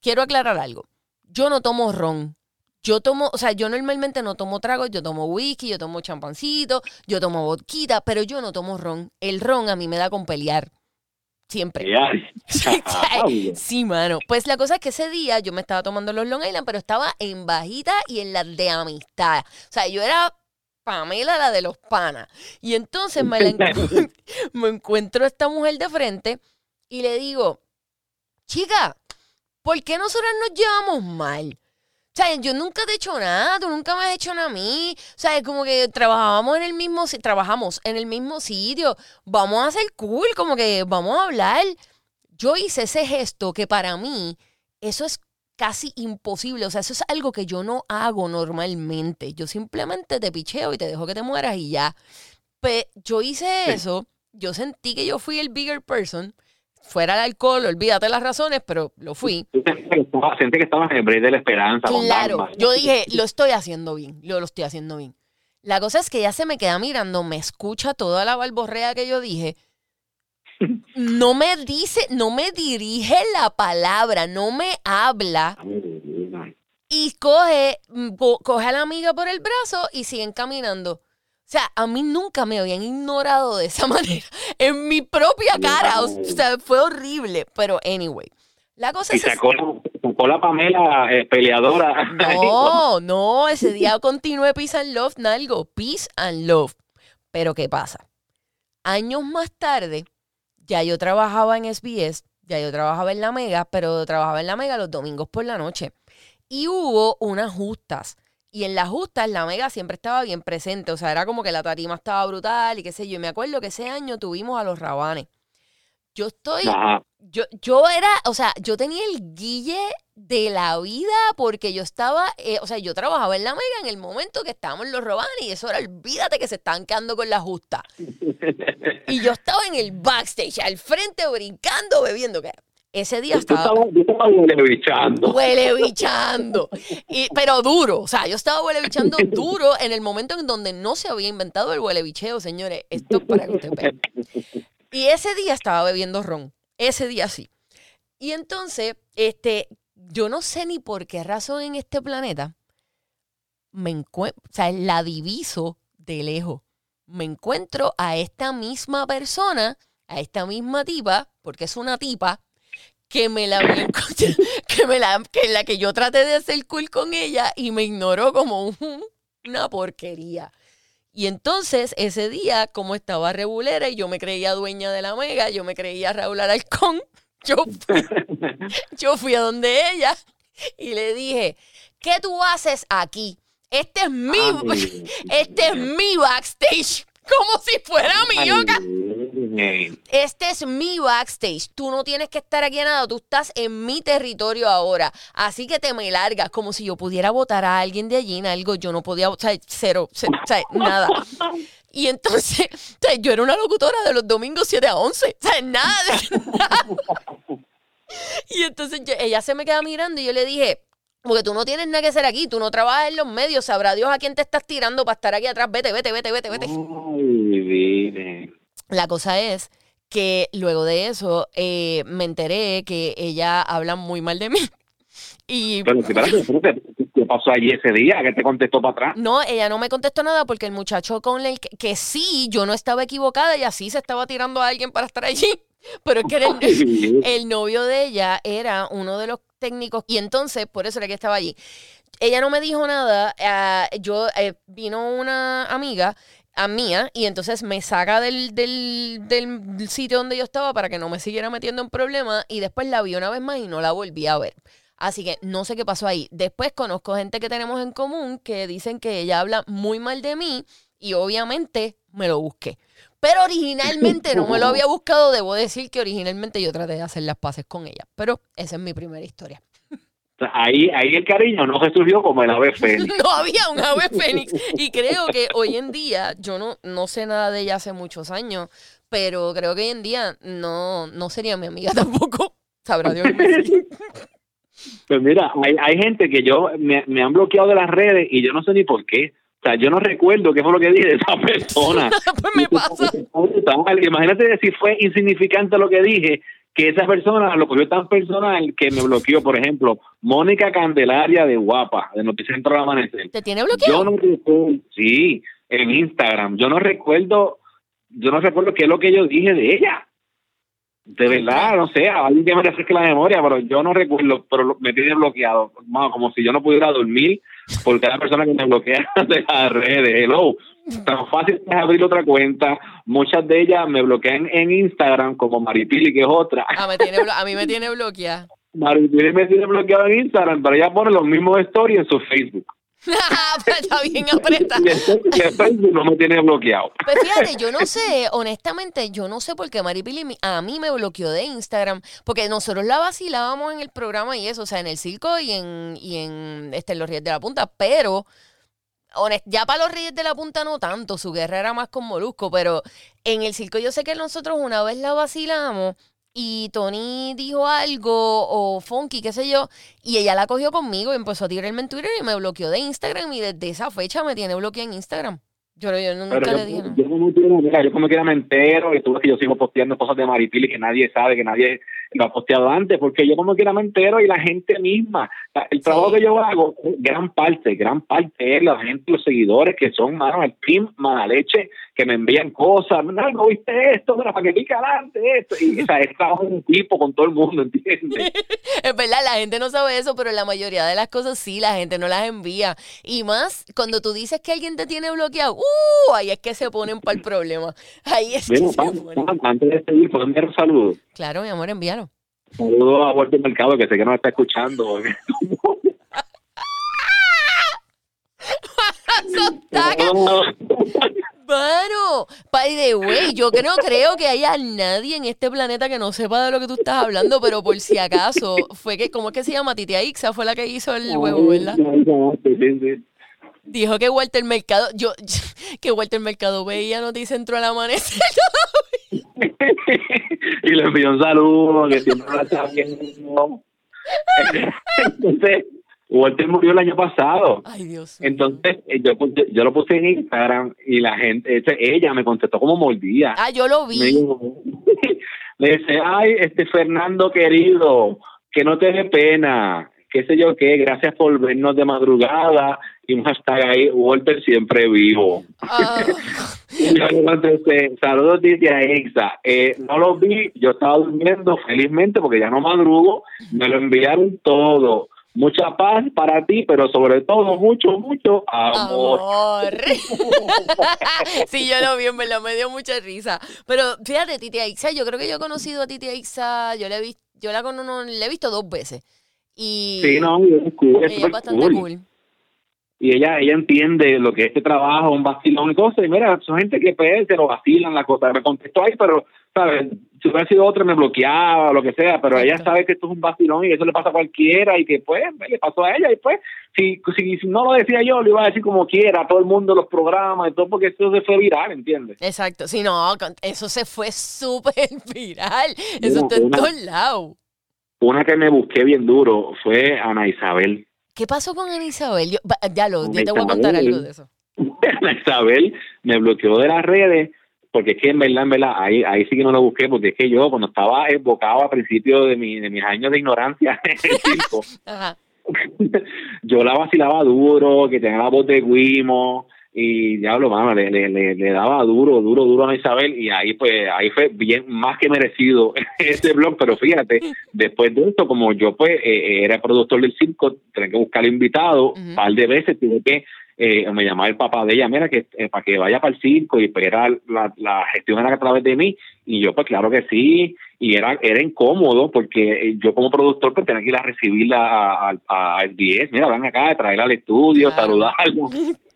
quiero aclarar algo. Yo no tomo ron. Yo tomo, o sea, yo normalmente no tomo tragos, yo tomo whisky, yo tomo champancito, yo tomo vodquita, pero yo no tomo ron. El ron a mí me da con pelear. Siempre. Sí, mano. Pues la cosa es que ese día yo me estaba tomando los Long Island, pero estaba en bajita y en las de amistad. O sea, yo era Pamela, la de los panas. Y entonces me, la encu- me encuentro a esta mujer de frente y le digo, chica, ¿por qué nosotras nos llevamos mal? O sea, yo nunca te he hecho nada, tú nunca me has hecho nada a mí. O sea, es como que trabajábamos en el mismo, trabajamos en el mismo sitio. Vamos a ser cool, como que vamos a hablar. Yo hice ese gesto que para mí, eso es casi imposible. O sea, eso es algo que yo no hago normalmente. Yo simplemente te picheo y te dejo que te mueras y ya. Pero yo hice Sí. eso, yo sentí que yo fui el bigger person. Fuera el alcohol, olvídate las razones, pero lo fui. Sentí que estabas en el break de la esperanza. Claro, yo dije, lo estoy haciendo bien, lo, lo estoy haciendo bien. La cosa es que ella se me queda mirando, me escucha toda la balborrea que yo dije. No me dice, no me dirige la palabra, no me habla y coge, mm, co- coge a la amiga por el brazo y siguen caminando. O sea, a mí nunca me habían ignorado de esa manera en mi propia cara. O sea, fue horrible. Pero anyway, la cosa Y es... sacó, la- sacó la Pamela eh, peleadora. No, no, ese día continué Peace and Love, Nalgo, Peace and Love. Pero ¿qué pasa? Años más tarde, ya yo trabajaba en SBS, ya yo trabajaba en La Mega, pero trabajaba en La Mega los domingos por la noche. Y hubo unas justas. Y en las justas La Mega siempre estaba bien presente. O sea, era como que la tarima estaba brutal y qué sé yo. Y me acuerdo que ese año tuvimos a los Rabanes. Yo estoy. Yo, yo era, o sea, yo tenía el guille de la vida porque yo estaba, eh, o sea, yo trabajaba en la mega en el momento que estábamos los robanes y eso era, olvídate que se estaban quedando con la justa. Y yo estaba en el backstage, al frente, brincando, bebiendo. que Ese día estaba yo estaba. Y, pero duro, o sea, yo estaba huele bichando duro en el momento en donde no se había inventado el huele bicheo, señores. Esto es para que ustedes vean. Y ese día estaba bebiendo ron. Ese día sí. Y entonces, este, yo no sé ni por qué razón en este planeta me encuentro, o sea, la diviso de lejos. Me encuentro a esta misma persona, a esta misma tipa, porque es una tipa, que me la que me la, que la que yo traté de hacer cool con ella y me ignoró como un- una porquería. Y entonces ese día, como estaba regulera y yo me creía dueña de la mega, yo me creía Raúl Alarcón, yo fui, yo fui a donde ella y le dije, ¿qué tú haces aquí? Este es mi, Ay, este es mi backstage, como si fuera mío. ca- Este es mi backstage. Tú no tienes que estar aquí a nada. Tú estás en mi territorio ahora. Así que te me largas. Como si yo pudiera votar a alguien de allí en algo. Yo no podía, sea, cero, ce- o sea, nada. Y entonces, o sea, yo era una locutora de los domingos 7 a 11. O sea, nada. Y entonces yo- ella se me queda mirando y yo le dije, porque tú no tienes nada que hacer aquí, tú no trabajas en los medios, sabrá Dios a quién te estás tirando para estar aquí atrás. Vete, vete, vete, vete, vete. Ay. La cosa es que luego de eso eh, me enteré que ella habla muy mal de mí. Y Pero ¿qué pasó allí ese día? ¿Que te contestó para atrás? no, ella no me contestó nada porque el muchacho con el que, que sí, yo no estaba equivocada y así se estaba tirando a alguien para estar allí. Pero es que el, el novio de ella era uno de los técnicos y entonces por eso era que estaba allí. Ella no me dijo nada. ah, yo eh, vino una amiga a mía y entonces me saca del, del, del sitio donde yo estaba para que no me siguiera metiendo en problemas y después la vi una vez más y no la volví a ver. Así que no sé qué pasó ahí. Después conozco gente que tenemos en común que dicen que ella habla muy mal de mí y obviamente me lo busqué. Pero originalmente no me lo había buscado. Debo decir que originalmente yo traté de hacer las paces con ella. Pero esa es mi primera historia. Ahí, ahí el cariño no se surgió como el ave fénix. no había un ave fénix. Y creo que hoy en día, yo no, no sé nada de ella hace muchos años, pero creo que hoy en día no, no sería mi amiga tampoco. Sabrá Dios. Pues mira, hay, hay gente que yo me, me han bloqueado de las redes y yo no sé ni por qué. O sea, yo no recuerdo qué fue lo que dije de esa persona. pues me pasa. Imagínate si fue insignificante lo que dije, que esa persona lo cogió tan personal que me bloqueó. Por ejemplo, Mónica Candelaria de Guapa, de Noticentro del Amanecer. ¿Te tiene bloqueado? Yo no recuerdo, sí, en Instagram. Yo no recuerdo, yo no recuerdo qué es lo que yo dije de ella. De verdad, no sé, alguien que me refresque la memoria, pero yo no recuerdo, pero me tiene bloqueado. Como si yo no pudiera dormir por cada persona que me bloquea de las redes. Hello. Tan fácil es abrir otra cuenta. Muchas de ellas me bloquean en Instagram, como Maripili, que es otra. Ah, me tiene blo- a mí me tiene bloqueada. Maripili me tiene bloqueado en Instagram, pero ella pone los mismos stories en su Facebook. Está bien apretada. No me tiene bloqueado. Pues fíjate, yo no sé, honestamente, yo no sé por qué Maripili a mí me bloqueó de Instagram, porque nosotros la vacilábamos en el programa y eso, o sea, en el circo y en, y en, este, en los Reyes de la Punta, pero honest- ya para los Reyes de la Punta no tanto, su guerra era más con Molusco, pero en el circo yo sé que nosotros una vez la vacilamos y Tony dijo algo o Funky, qué sé yo, y ella la cogió conmigo y empezó a tirarme en Twitter y me bloqueó de Instagram y desde esa fecha me tiene bloqueada en Instagram. Yo, yo nunca Pero le dije yo, yo como quiera, mira, yo como quiera me entero y tú ves que yo sigo posteando cosas de Maripili que nadie sabe, que nadie lo ha posteado antes, porque yo como quiera me entero y la gente misma, el trabajo Sí. que yo hago, gran parte, gran parte es la gente, los seguidores que son, mano, el team mala leche, que me envían cosas, no, no viste esto, mira, para que pique adelante esto, y o sea, es trabajo en equipo con todo el mundo, ¿entiendes? Es verdad, la gente no sabe eso, pero la mayoría de las cosas sí, la gente no las envía. Y más, cuando tú dices que alguien te tiene bloqueado, ¡uh! Ahí es que se ponen para el problema. Ahí es que se ponen. Antes de seguir, ¿puedo enviar un saludo? Claro, mi amor, envíalo. Saludo a Walter Mercado, que sé que nos está escuchando. Bueno, by the way, yo que no creo que haya nadie en este planeta que no sepa de lo que tú estás hablando, pero por si acaso, fue que, ¿cómo es que se llama? Titia Ixa fue la que hizo el huevo, ¿verdad? Sí, sí, sí. Dijo que Walter Mercado, yo, que Walter Mercado veía Noticentro al amanecer. y le envió un saludo que siempre lo está viendo. Entonces, Walter murió el año pasado. Ay, Dios. Entonces, eh, yo, puse- yo lo puse en Instagram y la gente, ella me contestó como mordida. Ah, yo lo Me, vi. dijo- me dice, ay, este Fernando querido, que no te dé pena, qué sé yo qué, gracias por vernos de madrugada y un hashtag ahí, Walter siempre vivo. Contesté, saludos Titia Exa. Eh, no lo vi, yo estaba durmiendo felizmente porque ya no madrugo. Me lo enviaron todo. Mucha paz para ti, pero sobre todo mucho, mucho amor. amor. sí, yo lo vi, en verdad, me dio mucha risa. Pero fíjate, Titia Ixa, yo creo que yo he conocido a Titia Ixa, yo la he visto, yo la, cono- no, la he visto dos veces. Y Sí, no, es cool, es es bastante cool. cool. Y ella ella entiende lo que es este trabajo, un vacilón y cosas. Y mira, son gente que pues, se lo vacilan la cosa. Me contestó ahí, pero, ¿sabes? Si hubiera sido otra, me bloqueaba o lo que sea. Pero ella sabe que esto es un vacilón y eso le pasa a cualquiera y que, pues, le pasó a ella. Y pues, si, si, si no lo decía yo, lo iba a decir como quiera, a todo el mundo, los programas y todo, porque eso se fue viral, ¿entiendes? Exacto, sí, no, eso se fue súper viral. Eso está en todos lados. Una que me busqué bien duro fue Ana Isabel. ¿Qué pasó con Ana Isabel? Yo, ya lo, yo te voy a contar algo de eso. Ana Isabel me bloqueó de las redes porque es que en verdad, en verdad, ahí, ahí sí que no lo busqué porque es que yo cuando estaba evocado a principio de, mi, de mis años de ignorancia en el circo, Ajá. yo la vacilaba duro, que tenía la voz de Guimo y diablo, mano, le, le, le, le daba duro, duro, duro a Isabel y ahí pues ahí fue bien más que merecido ese blog, pero fíjate, después de esto, como yo pues eh, eh, era productor del circo, tenía que buscar invitado, un par de veces tuve que eh, me llamaba el papá de ella, mira, que eh, para que vaya para el circo y pues era la, la gestión era a través de mí y yo pues claro que sí y era era incómodo porque eh, yo como productor pues tenía que ir a recibirla a, a, a SBS, mira, van acá, traerla al estudio, Claro. saludarla.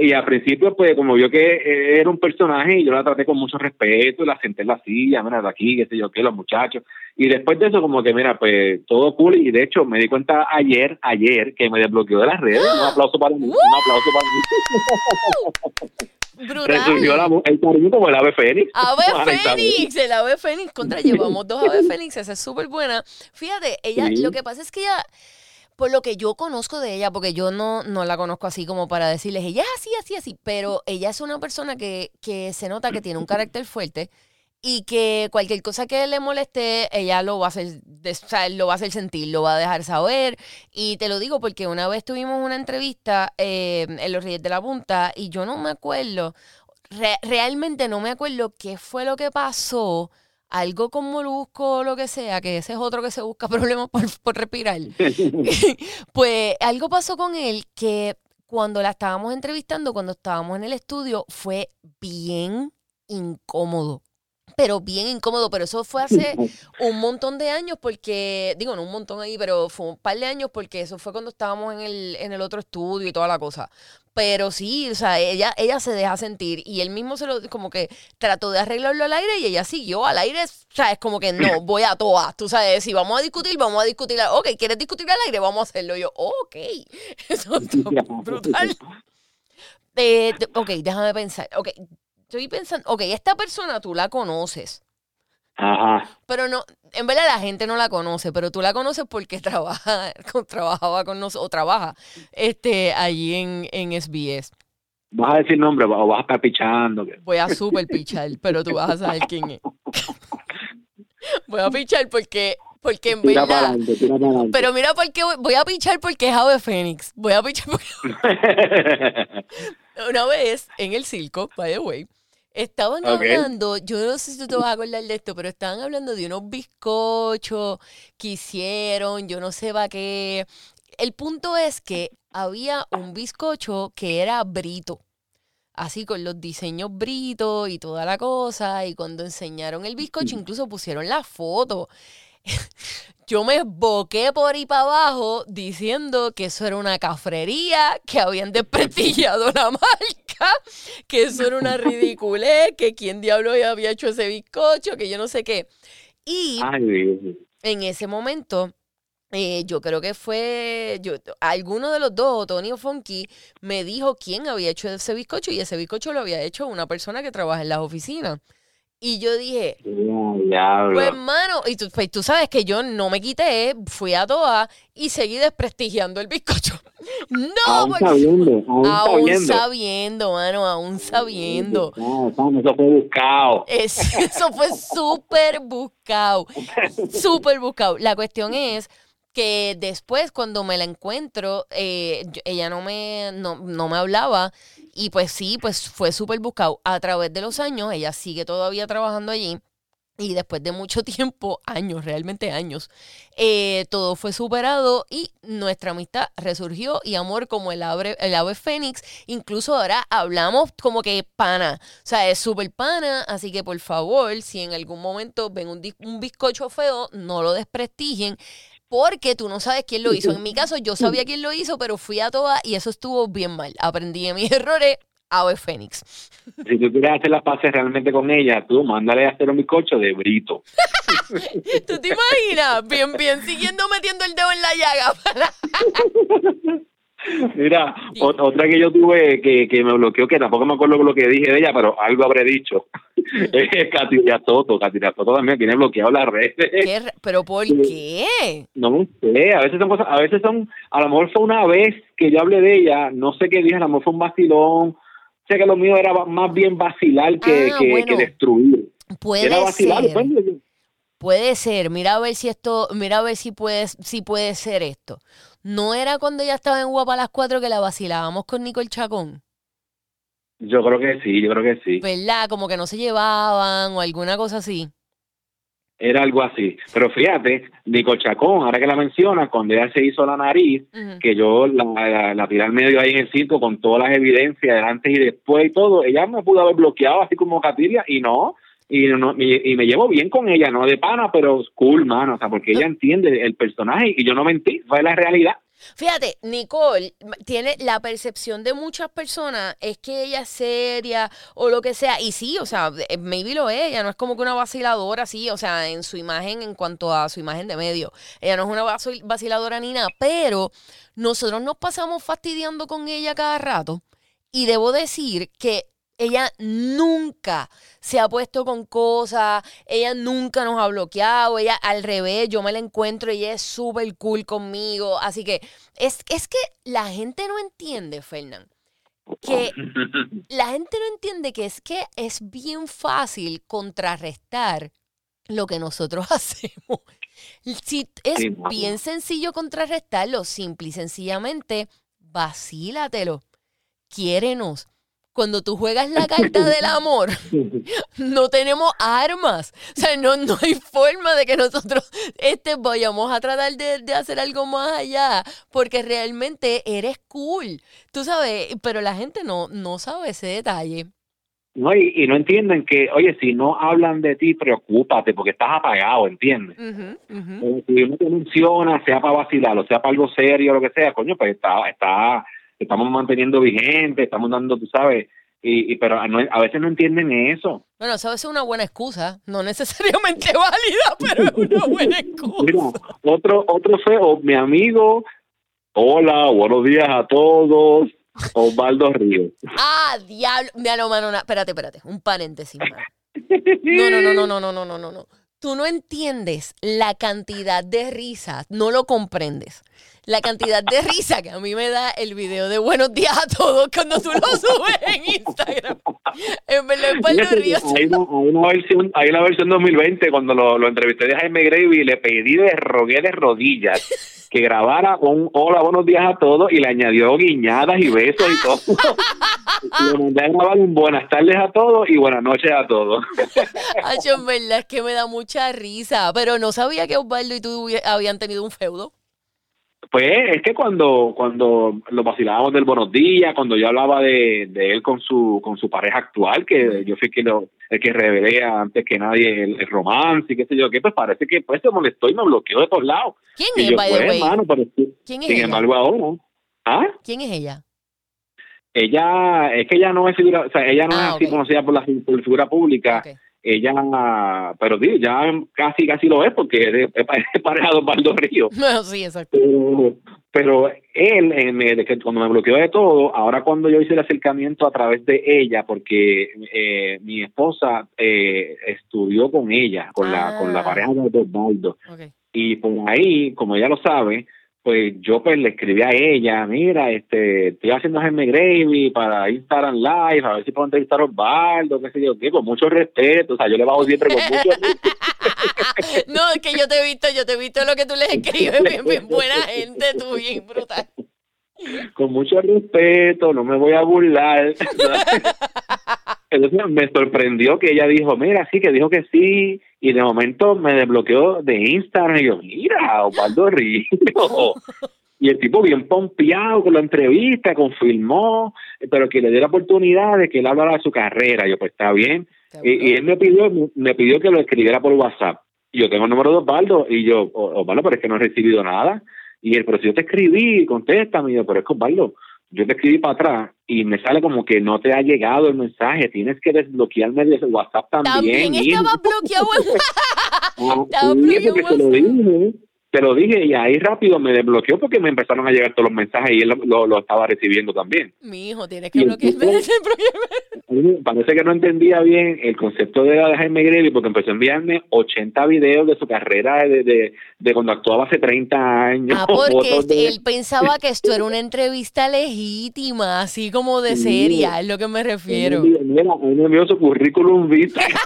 y al principio, pues, como vio que eh, era un personaje, y yo la traté con mucho respeto, la senté en la silla, mira, de aquí, qué sé yo qué, los muchachos. Y después de eso, como que, mira, pues, todo cool, y de hecho, me di cuenta ayer, ayer, que me desbloqueó de las redes. Un aplauso para mí, un aplauso para mí. Resurgió Brutal. la- el cariño como el ave fénix. Ave. Fénix, el ave Fénix. Contra, llevamos dos ave Fénix, esa es súper buena. Fíjate, ella, Sí. lo que pasa es que ella, por lo que yo conozco de ella, porque yo no, no la conozco así como para decirles, ella es así, así, así, pero ella es una persona que, que se nota que tiene un carácter fuerte y que cualquier cosa que le moleste, ella lo va a hacer, o sea, lo va a hacer sentir, lo va a dejar saber. Y te lo digo porque una vez tuvimos una entrevista eh, en Los Reyes de la Punta y yo no me acuerdo, re- realmente no me acuerdo qué fue lo que pasó. Algo con molusco o lo que sea, que ese es otro que se busca problemas por, por respirar. pues algo pasó con él que cuando la estábamos entrevistando, cuando estábamos en el estudio, fue bien incómodo. Pero bien incómodo, pero eso fue hace un montón de años porque, digo, no un montón ahí, pero fue un par de años porque eso fue cuando estábamos en el, en el otro estudio y toda la cosa. Pero sí, o sea, ella, ella se deja sentir y él mismo se lo, como que trató de arreglarlo al aire y ella siguió al aire, o sea, es como que no, voy a todas, tú sabes, si vamos a discutir, vamos a discutir, ok, ¿quieres discutir al aire? Vamos a hacerlo. Y yo, ok, eso está brutal. Eh, ok, déjame pensar, ok, estoy pensando, ok, esta persona tú la conoces. Ajá. Pero no, en verdad la gente no la conoce, pero tú la conoces porque trabaja, con- trabajaba con nosotros, o trabaja este, allí en, en SBS. ¿Vas a decir nombre o vas a estar pichando? Voy a super pichar, pero tú vas a saber quién es. Voy a pichar porque, porque en Tira verdad. adelante, tira para adelante. Pero mira por qué voy, voy a pichar porque es Ave Fénix. Voy a pichar porque una vez en el circo, by the way, estaban hablando, yo no sé si tú te vas a acordar de esto, pero estaban hablando de unos bizcochos que hicieron, yo no sé para qué. El punto es que había un bizcocho que era brito. Así con los diseños britos y toda la cosa. Y cuando enseñaron el bizcocho, incluso pusieron la foto. Yo me boqué por ahí para abajo diciendo que eso era una cafrería, que habían desprestigiado la marca, que eso era una ridiculez, que quién diablo había hecho ese bizcocho, que yo no sé qué. Y en ese momento, eh, yo creo que fue, yo, alguno de los dos, Tony o Funky, me dijo quién había hecho ese bizcocho y ese bizcocho lo había hecho una persona que trabaja en las oficinas. Y yo dije, pues hermano, y tú, pues, tú sabes que yo no me quité, fui a todas y seguí desprestigiando el bizcocho. No, aún porque- sabiendo, aún, aún sabiendo. sabiendo, mano, aún sabiendo. No, eso fue buscado. Es- eso fue súper buscado. Súper buscado. La cuestión es que después cuando me la encuentro, eh, ella no me, no, no me hablaba y pues sí, pues fue súper buscado. A través de los años, ella sigue todavía trabajando allí. Y después de mucho tiempo, años, realmente años, eh, todo fue superado y nuestra amistad resurgió y amor como el ave, el ave fénix. Incluso ahora hablamos como que pana. O sea, es súper pana. Así que por favor, si en algún momento ven un, un bizcocho feo, no lo desprestigien. Porque tú no sabes quién lo hizo. En mi caso, yo sabía quién lo hizo, pero fui a todas y eso estuvo bien mal. Aprendí de mis errores. Ave Fénix. Si tú quieres hacer las paces realmente con ella, tú mándale a hacer un bizcocho de brito. ¿Tú te imaginas? Bien, bien, siguiendo metiendo el dedo en la llaga. Mira, Sí. otra que yo tuve que, que me bloqueó, que tampoco me acuerdo lo que dije de ella, pero algo habré dicho. es Katiria Soto. Katiria Soto también tiene bloqueado las redes. ¿Qué ra- ¿Pero por qué? No sé, a veces son cosas, a veces son, a lo mejor fue una vez que yo hablé de ella, no sé qué dije, a lo mejor fue un vacilón, sé que lo mío era más bien vacilar que, Ah, que, bueno. que destruir. Puede era vacilar, ser. pues, Puede ser. Mira a ver si esto, mira a ver si puede, si puede ser esto. ¿No era cuando ella estaba en Guapa a las 4 que la vacilábamos con Nicole Chacón? yo creo que sí, yo creo que sí, ¿Verdad? Como que no se llevaban o alguna cosa así. era algo así. Pero fíjate, Nico Chacón, ahora que la mencionas, cuando ella se hizo la nariz, que yo la, la, la tiré al medio ahí en el circo con todas las evidencias de antes y después y todo, ella me pudo haber bloqueado así como Catiria y no, y no y, me llevo bien con ella, no de pana, pero cool, mano, o sea, porque ella entiende el personaje y yo no mentí, fue la realidad. Fíjate, Nicole tiene la percepción de muchas personas es que ella es seria o lo que sea. Y sí, o sea, eh, maybe lo es. Ella no es como que una vaciladora, sí, o sea, en su imagen, en cuanto a su imagen de medio. Ella no es una vacil- vaciladora ni nada, pero nosotros nos pasamos fastidiando con ella cada rato. Y debo decir que ella nunca se ha puesto con cosas, ella nunca nos ha bloqueado, ella al revés, yo me la encuentro y ella es súper cool conmigo. Así que es, es que la gente no entiende, Fernán, que la gente no entiende que es que es bien fácil contrarrestar lo que nosotros hacemos. Si es bien sencillo contrarrestarlo, simple y sencillamente, vacílatelo, quiérenos. Cuando tú juegas la carta del amor, no tenemos armas. O sea, no, no hay forma de que nosotros este, vayamos a tratar de, de hacer algo más allá, porque realmente eres cool. Tú sabes, pero la gente no, no sabe ese detalle. No, y, y no entienden que, oye, si no hablan de ti, preocúpate porque estás apagado, ¿entiendes? Ujú, ujú. Eh, Si uno te menciona, sea para vacilar o sea para algo serio o lo que sea, coño, pues está, está, estamos manteniendo vigente, estamos dando, tú sabes, y, y pero no- a veces no entienden eso. Bueno, eso es una buena excusa. No necesariamente válida, pero es una buena Mira, excusa. otro, otro feo, mi amigo, hola, buenos días a todos, Osvaldo Ríos. Ah, diablo. Mira, no, mano, espérate, espérate. Un paréntesis, mano. No, no, no, no, no, no, no, no, no, no. Tú no entiendes la cantidad de risas, no lo comprendes. La cantidad de risa que a mí me da el video de buenos días a todos cuando tú lo subes en Instagram. En verdad, es Pablo Fíjate, Ríos. Hay una, hay una versión, hay una versión 2020 cuando lo, lo entrevisté de Jaime Gravy y le pedí, le rogué de rodillas que grabara un hola, buenos días a todos y le añadió guiñadas y besos y todo. le mandé a grabar un buenas tardes a todos y buenas noches a todos. Acho, en verdad es que me da mucha risa. Pero no sabía que Osvaldo y tú habían tenido un feudo. Pues es que cuando cuando lo vacilábamos del buenos días, cuando yo hablaba de, de él con su con su pareja actual, que yo fui que lo, el que revelé antes que nadie el, el romance y qué sé yo qué, pues parece que pues se molestó y me bloqueó de todos lados. ¿Quién Y es, yo, by the pues, way? pero sí, ¿Quién es sin ella? embargo ahora, ¿ah? ¿Quién es ella? Ella, es que ella no es figura, o sea, ella no Ah, es así ok. conocida por la por figura pública, Ok. Ella, pero sí, ya casi casi lo es porque es, pareja de Osvaldo Río. No, sí, exacto. pero, pero él, eh, de que cuando me bloqueó de todo, ahora cuando yo hice el acercamiento a través de ella, porque eh, mi esposa eh, estudió con ella, con la con la Ah. pareja de Osvaldo, y por ahí, como ella lo sabe, pues yo pues le escribí a ella, mira, este, estoy haciendo Jaime Gravy para Instagram Live, a ver si puedo entrevistar a Osvaldo, qué sé yo, qué, con mucho respeto, o sea, yo le bajo siempre con mucho respeto. No, es que yo te he visto, yo te he visto lo que tú les escribes, bien, bien buena gente, tú bien brutal. con mucho respeto, no me voy a burlar. Entonces me sorprendió que ella dijo, mira, sí, que dijo que sí, y de momento me desbloqueó de Instagram, y yo, mira, Osvaldo Río. Y el tipo bien pompeado con la entrevista, confirmó, pero que le dé la oportunidad de que él hablara de su carrera. Yo, pues está bien. Y, y él me pidió, me pidió que lo escribiera por WhatsApp. Y yo tengo el número de Osvaldo, y yo, "O- Osvaldo, pero es que no he recibido nada. Y él, pero si yo te escribí, contéstame. Y yo, pero es que Osvaldo, yo te escribí para atrás y me sale como que no te ha llegado el mensaje, tienes que desbloquearme de WhatsApp también. También hijo". estaba bloqueado estaba bloqueado te lo dije, y ahí rápido me desbloqueó porque me empezaron a llegar todos los mensajes y él lo, lo- lo estaba recibiendo también. Mi hijo, tienes que el bloquearme. tipo- bloquearme. A mí me Parece que no entendía bien el concepto de la de Jaime Grevy porque empezó a enviarme 80 videos de su carrera de, de, de cuando actuaba hace 30 años. Ah, porque fotos de- él pensaba que esto era una entrevista legítima, así como de Sí. seria, es lo que me refiero. Mira, a mí me envió su currículum vitae.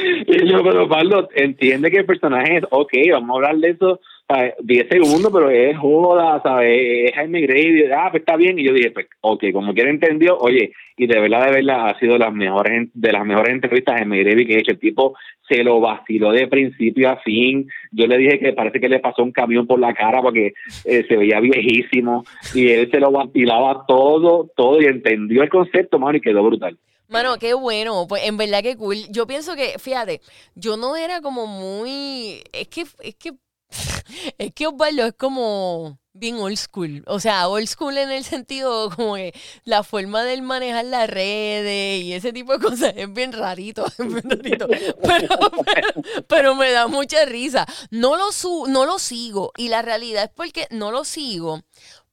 y yo, pero Pablo, entiende que el personaje es, ok, vamos a hablar de eso ¿sabes? 10 segundos, pero es joda, ¿sabes? Es Jaime Grady, ah, pues está bien. Y yo dije, pues, ok, como quiera entendió, oye, y de verdad, de verdad, ha sido las mejores, de las mejores entrevistas de Jaime Grady que he hecho. El tipo se lo vaciló de principio a fin. Yo le dije que parece que le pasó un camión por la cara porque eh, se veía viejísimo y él se lo vacilaba todo, todo y entendió el concepto, mano, y quedó brutal. Mano, qué bueno, pues en verdad que cool. Yo pienso que, fíjate, yo no era como muy, es que, es que Es que Osvaldo es como bien old school. O sea, old school en el sentido como que la forma de él manejar las redes y ese tipo de cosas es bien rarito, es bien rarito. Pero, pero, pero me da mucha risa. No lo, su no lo sigo y la realidad es porque no lo sigo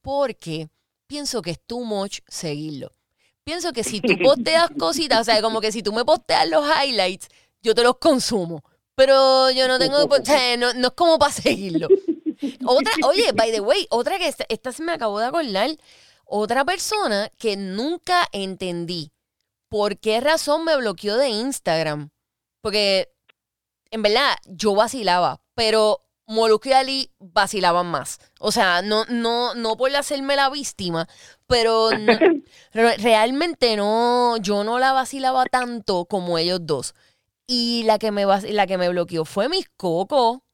porque pienso que es too much seguirlo. Pienso que si tú posteas cositas, o sea, como que si tú me posteas los highlights, yo te los consumo. Pero yo no tengo, o sea, no, no es como para seguirlo. Otra, oye, by the way, otra que esta, esta se me acabó de acordar, otra persona que nunca entendí por qué razón me bloqueó de Instagram. Porque, en verdad, yo vacilaba, pero Molusco y Ali vacilaban más. O sea, no, no, no por hacerme la víctima, pero no- realmente no, yo no la vacilaba tanto como ellos dos. Y la que me, la que me bloqueó fue Mis Coco,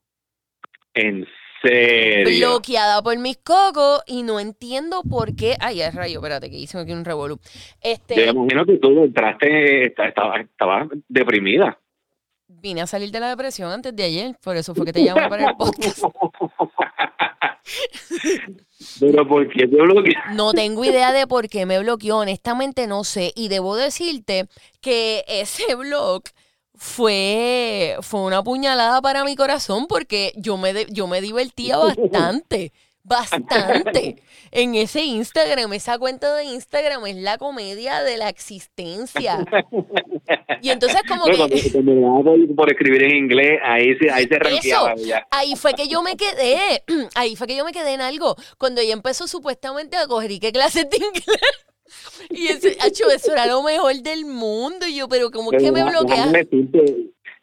En serio. bloqueada por Mis Coco, y no entiendo por qué. Ay, es rayo, espérate, que hice aquí un revolú. Yo Este, imagino que tú entraste, esta- estaba, estaba deprimida. Vine a salir de la depresión antes de ayer, por eso fue que te llamé para el podcast. Pero ¿por qué te bloqueaste? No tengo idea de por qué me bloqueó, honestamente no sé. Y debo decirte que ese blog fue, fue una puñalada para mi corazón porque yo me, yo me divertía bastante, bastante. En ese Instagram, esa cuenta de Instagram es la comedia de la existencia. Y entonces como No, que... cuando por, escribir en inglés, ahí se, ahí se Eso, ahí fue que yo me quedé, ahí fue que yo me quedé en algo, cuando ella empezó supuestamente a coger y qué clases de inglés. Y ese, acho, eso era lo mejor del mundo. Y yo, pero ¿cómo es que me bloqueas?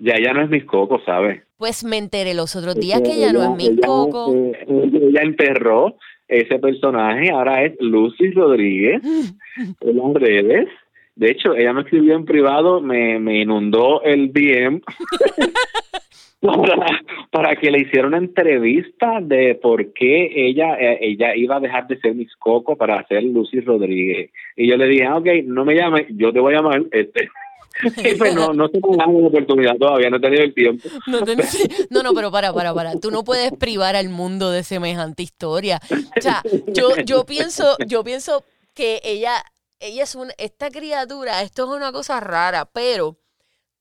Ya ya no es mis cocos, ¿sabes? Pues me enteré los otros días que ya no es mi ella- coco. eh, ella enterró ese personaje, ahora es Lucy Rodríguez en las redes. De hecho, ella me escribió en privado, me, me inundó el DM para, para que le hiciera una entrevista de por qué ella, eh, ella iba a dejar de ser mis coco para ser Lucy Rodríguez. Y yo le dije, ah, ok, no me llames, yo te voy a llamar. Este. Pues no, no se me la oportunidad todavía, no he el tiempo. No, no, pero para, para, para. Tú no puedes privar al mundo de semejante historia. O sea, yo, yo pienso, yo pienso que ella, ella es un, esta criatura, esto es una cosa rara, pero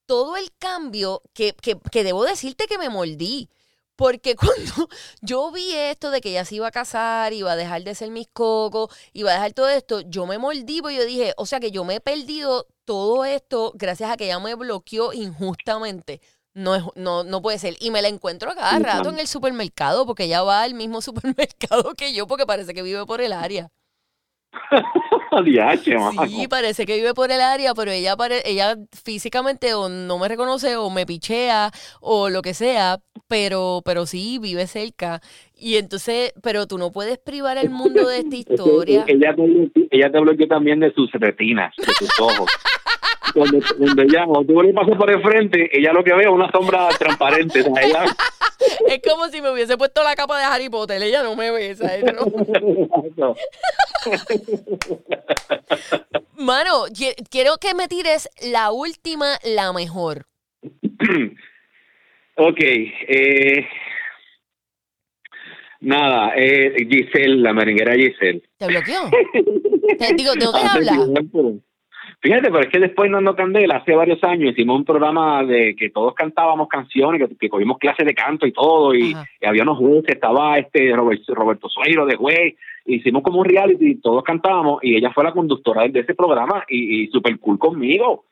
todo el cambio que, que, que debo decirte que me mordí. Porque cuando yo vi esto de que ella se iba a casar, iba a dejar de ser mis cocos, iba a dejar todo esto, yo me mordí porque yo dije, o sea que yo me he perdido todo esto gracias a que ella me bloqueó injustamente. No, es, no, no puede ser. Y me la encuentro a cada rato en el supermercado porque ella va al mismo supermercado que yo porque parece que vive por el área. Sí, parece que vive por el área, pero ella pare- ella físicamente o no me reconoce o me pichea o lo que sea, pero pero sí vive cerca. Y entonces, pero tú no puedes privar el mundo de esta historia. Ella te, ella te bloqueó también de sus retinas, de sus ojos. Cuando, cuando ella, cuando tú le pasas por el frente, ella lo que ve es una sombra transparente. ella- Es como si me hubiese puesto la capa de Harry Potter, ella no me ve, ¿sabes? No. Mano, qui- quiero que me tires la última, la mejor. ok, eh, nada, eh, Giselle, la merenguera Giselle. ¿Te bloqueó? Te digo, ¿de dónde Hace habla? tiempo. Fíjate, pero es que después no ando candela, hace varios años hicimos un programa de que todos cantábamos canciones, que, que cogimos clases de canto y todo, y, y había unos jueces, estaba este Robert- Roberto Sueiro de juez, hicimos como un reality, y todos cantábamos, y ella fue la conductora de ese programa, y, y super cool conmigo.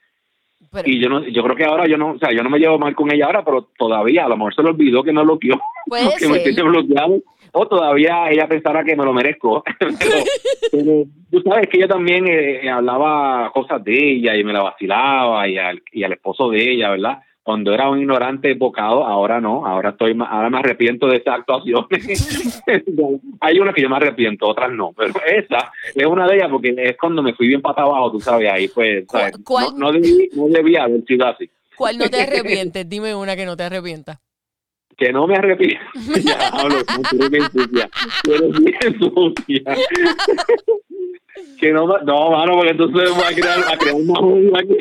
Pero- Y yo no, yo creo que ahora yo no, o sea, yo no me llevo mal con ella ahora, pero todavía, a lo mejor se le olvidó que no bloqueó, Puede que me tiene bloqueado, o todavía ella pensara que me lo merezco. pero, pero tú sabes que ella también eh, hablaba cosas de ella y me la vacilaba y al, y al esposo de ella, ¿verdad? Cuando era un ignorante bocado, ahora no, ahora estoy ahora me arrepiento de esas actuaciones. Hay unas que yo me arrepiento, otras no, pero esa es una de ellas porque es cuando me fui bien para abajo, tú sabes, ahí pues, ¿sabes? No, no, debí, no debía haber sido así. ¿Cuál no te arrepientes? Dime una que no te arrepientas. Que no me arrepiento. ya hablo, bien sucia. Bien sucia. que no, no, mano, porque entonces voy a crear, a crear una aquí.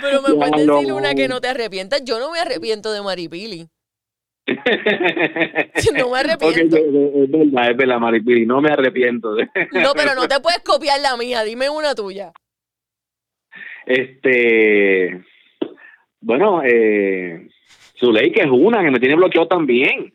Pero me puedes decir una que no te arrepientas. Yo no me arrepiento de Maripili. No me arrepiento. es, es verdad, es verdad, Maripili, no me arrepiento. de- No, pero no te puedes copiar la mía. Dime una tuya. Este, bueno, eh, Zuley, que es una que me tiene bloqueado también.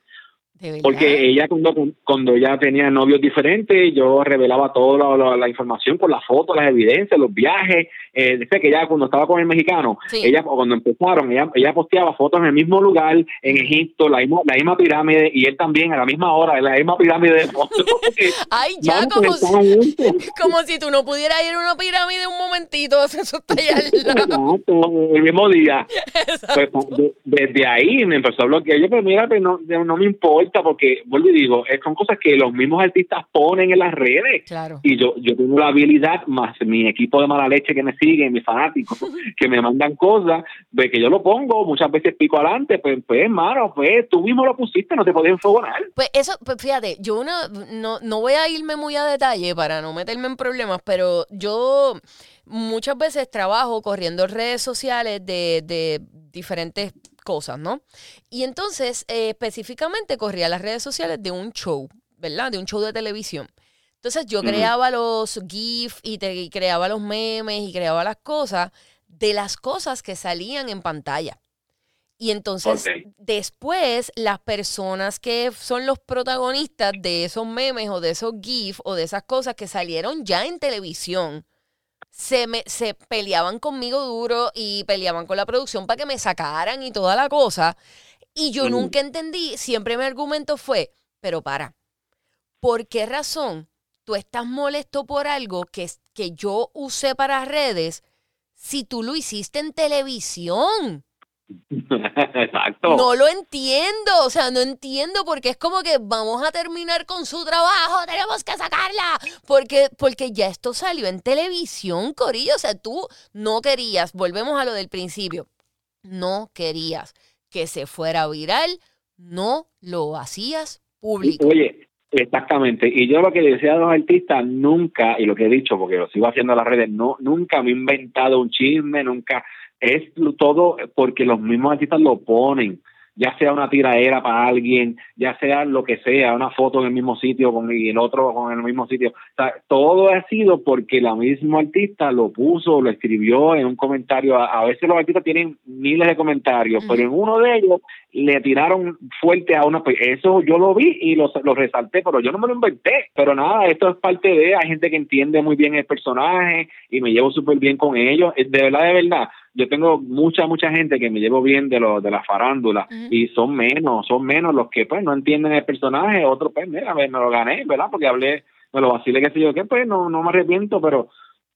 Porque ella cuando, cuando ella tenía novios diferentes, yo revelaba toda la, la- la información con las fotos, las evidencias, los viajes. Eh, dice que ella cuando estaba con el mexicano, Sí. ella cuando empezaron, ella, ella posteaba fotos en el mismo lugar, en Egipto, la misma, la misma pirámide, y él también a la misma hora, en la misma pirámide de fotos. Ay, ya, como si, como si tú no pudieras ir a una pirámide un momentito. Eso está allá al lado. Exacto, el mismo día. Pues, de- desde ahí me empezó a bloquear. Yo, pues mira, pues, no, no me importa porque, vuelvo y digo, es- son cosas que los mismos artistas ponen en las redes. Claro. Y yo, yo tengo la habilidad, más mi equipo de mala leche que me siguen, mis fanáticos, que me mandan cosas, de que yo lo pongo, muchas veces pico adelante, pues, pues, hermano, pues tú mismo lo pusiste, no te podías enfogonar. Pues eso, pues fíjate, yo no, no, no voy a irme muy a detalle para no meterme en problemas, pero yo muchas veces trabajo corriendo redes sociales de, de diferentes cosas, ¿no? Y entonces, eh, específicamente corría las redes sociales de un show, ¿verdad? De un show de televisión. Entonces yo creaba los GIF y, creaba los memes y creaba las cosas de las cosas que salían en pantalla. Y entonces, después, las personas que son los protagonistas de esos memes o de esos GIF o de esas cosas que salieron ya en televisión, se, me, se peleaban conmigo duro y peleaban con la producción para que me sacaran y toda la cosa. Y yo nunca entendí, siempre mi argumento fue, pero para, ¿por qué razón tú estás molesto por algo que, que yo usé para redes si tú lo hiciste en televisión? Exacto. No lo entiendo, o sea, no entiendo porque es como que vamos a terminar con su trabajo, tenemos que sacarla, porque porque ya esto salió en televisión, Corillo, o sea, tú no querías, volvemos a lo del principio, no querías que se fuera viral, no lo hacías público. Oye, exactamente. Y yo lo que decía a los artistas, nunca, y lo que he dicho, porque lo sigo haciendo en las redes, no, nunca me he inventado un chisme, nunca. Es todo porque los mismos artistas lo ponen. Ya sea una tiraera para alguien, ya sea lo que sea, una foto en el mismo sitio con, y el otro con el mismo sitio. O sea, todo ha sido porque la misma artista lo puso, lo escribió en un comentario. A, veces los artistas tienen miles de comentarios, pero en uno de ellos le tiraron fuerte a una. pues, Eso yo lo vi y lo, lo resalté, pero yo no me lo inventé. Pero nada, esto es parte de. Hay gente que entiende muy bien el personaje y me llevo súper bien con ellos. De verdad, de verdad. Yo tengo mucha, mucha gente que me llevo bien de lo, de la farándula y son menos, son menos los que pues no entienden el personaje. Otros, pues, mira, me, me lo gané, ¿verdad? Porque hablé, me lo vacilé, qué sé yo, qué, pues no, no me arrepiento, pero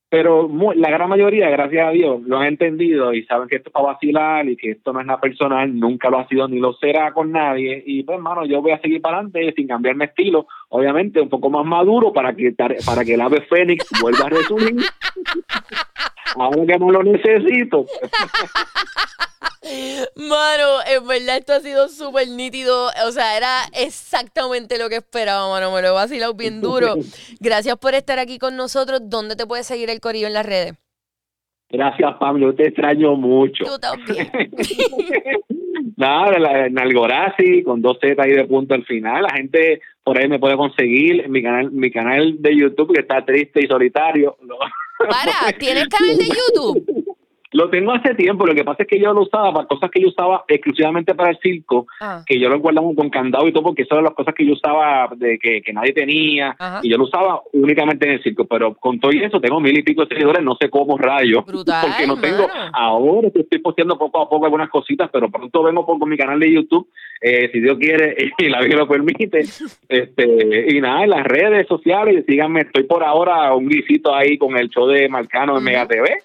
pero mu- la gran mayoría, gracias a Dios, lo han entendido y saben que esto es para vacilar y que esto no es nada personal, nunca lo ha sido ni lo será con nadie. Y pues, hermano, yo voy a seguir para adelante sin cambiar mi estilo, obviamente un poco más maduro para que para que el ave fénix vuelva a resurgir. Ahora que no lo necesito. Mano, en verdad esto ha sido súper nítido. O sea, era exactamente lo que esperaba, mano. Me lo he vacilado bien duro. Gracias por estar aquí con nosotros. ¿Dónde te puedes seguir el corillo en las redes? Gracias, Pam, yo te extraño mucho. Tú también. Nada, la, en Algorazi, con dos Z ahí de punto al final. La gente por ahí me puede conseguir en mi canal, mi canal de YouTube que está triste y solitario. Para, ¿tienes canal de YouTube? Lo tengo hace tiempo, lo que pasa es que yo lo usaba para cosas que yo usaba exclusivamente para el circo, Ah, que yo lo guardaba con candado y todo, porque esas eran las cosas que yo usaba de que, que nadie tenía, Ajá. y yo lo usaba únicamente en el circo, pero con todo y eso tengo mil y pico de seguidores, no sé cómo rayos, Brutal, porque no tengo, ahora te estoy posteando poco a poco algunas cositas, pero pronto vengo por, con mi canal de YouTube, eh, si Dios quiere y la vida lo permite, este y nada, en las redes sociales, síganme, estoy por ahora un grisito ahí con el show de Marcano en Ujú. Mega TV,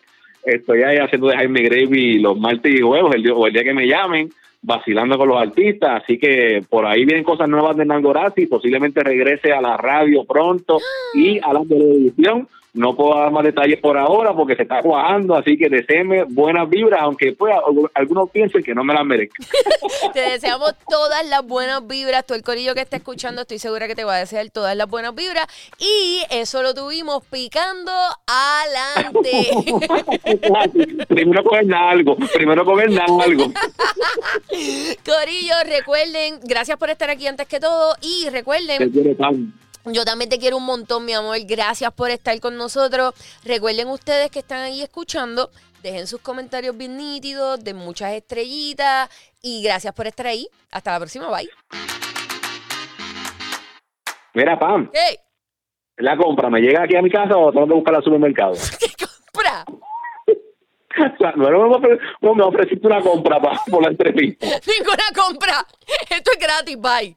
estoy ahí haciendo de Jaime Gravy los martes y jueves, el, o el día que me llamen, vacilando con los artistas, así que por ahí vienen cosas nuevas de Nangorazzi, posiblemente regrese a la radio pronto y a la televisión no puedo dar más detalles por ahora porque se está cuajando, así que deseeme buenas vibras, aunque pues, algunos piensen que no me las merezco. te deseamos todas las buenas vibras, todo el corillo que está escuchando, estoy segura que te va a desear todas las buenas vibras. Y eso lo tuvimos picando adelante. primero coger algo, primero coger algo. Corillo, recuerden, gracias por estar aquí antes que todo y recuerden yo también te quiero un montón, mi amor. Gracias por estar con nosotros. Recuerden ustedes que están ahí escuchando. Dejen sus comentarios bien nítidos, de muchas estrellitas. Y gracias por estar ahí. Hasta la próxima. Bye. Mira, Pam. ¿Qué? La compra, ¿me llega aquí a mi casa o tengo que buscarla al supermercado? ¿Qué compra? no, me ofreciste una compra pa, por la entrevista. Ninguna compra. Esto es gratis. Bye.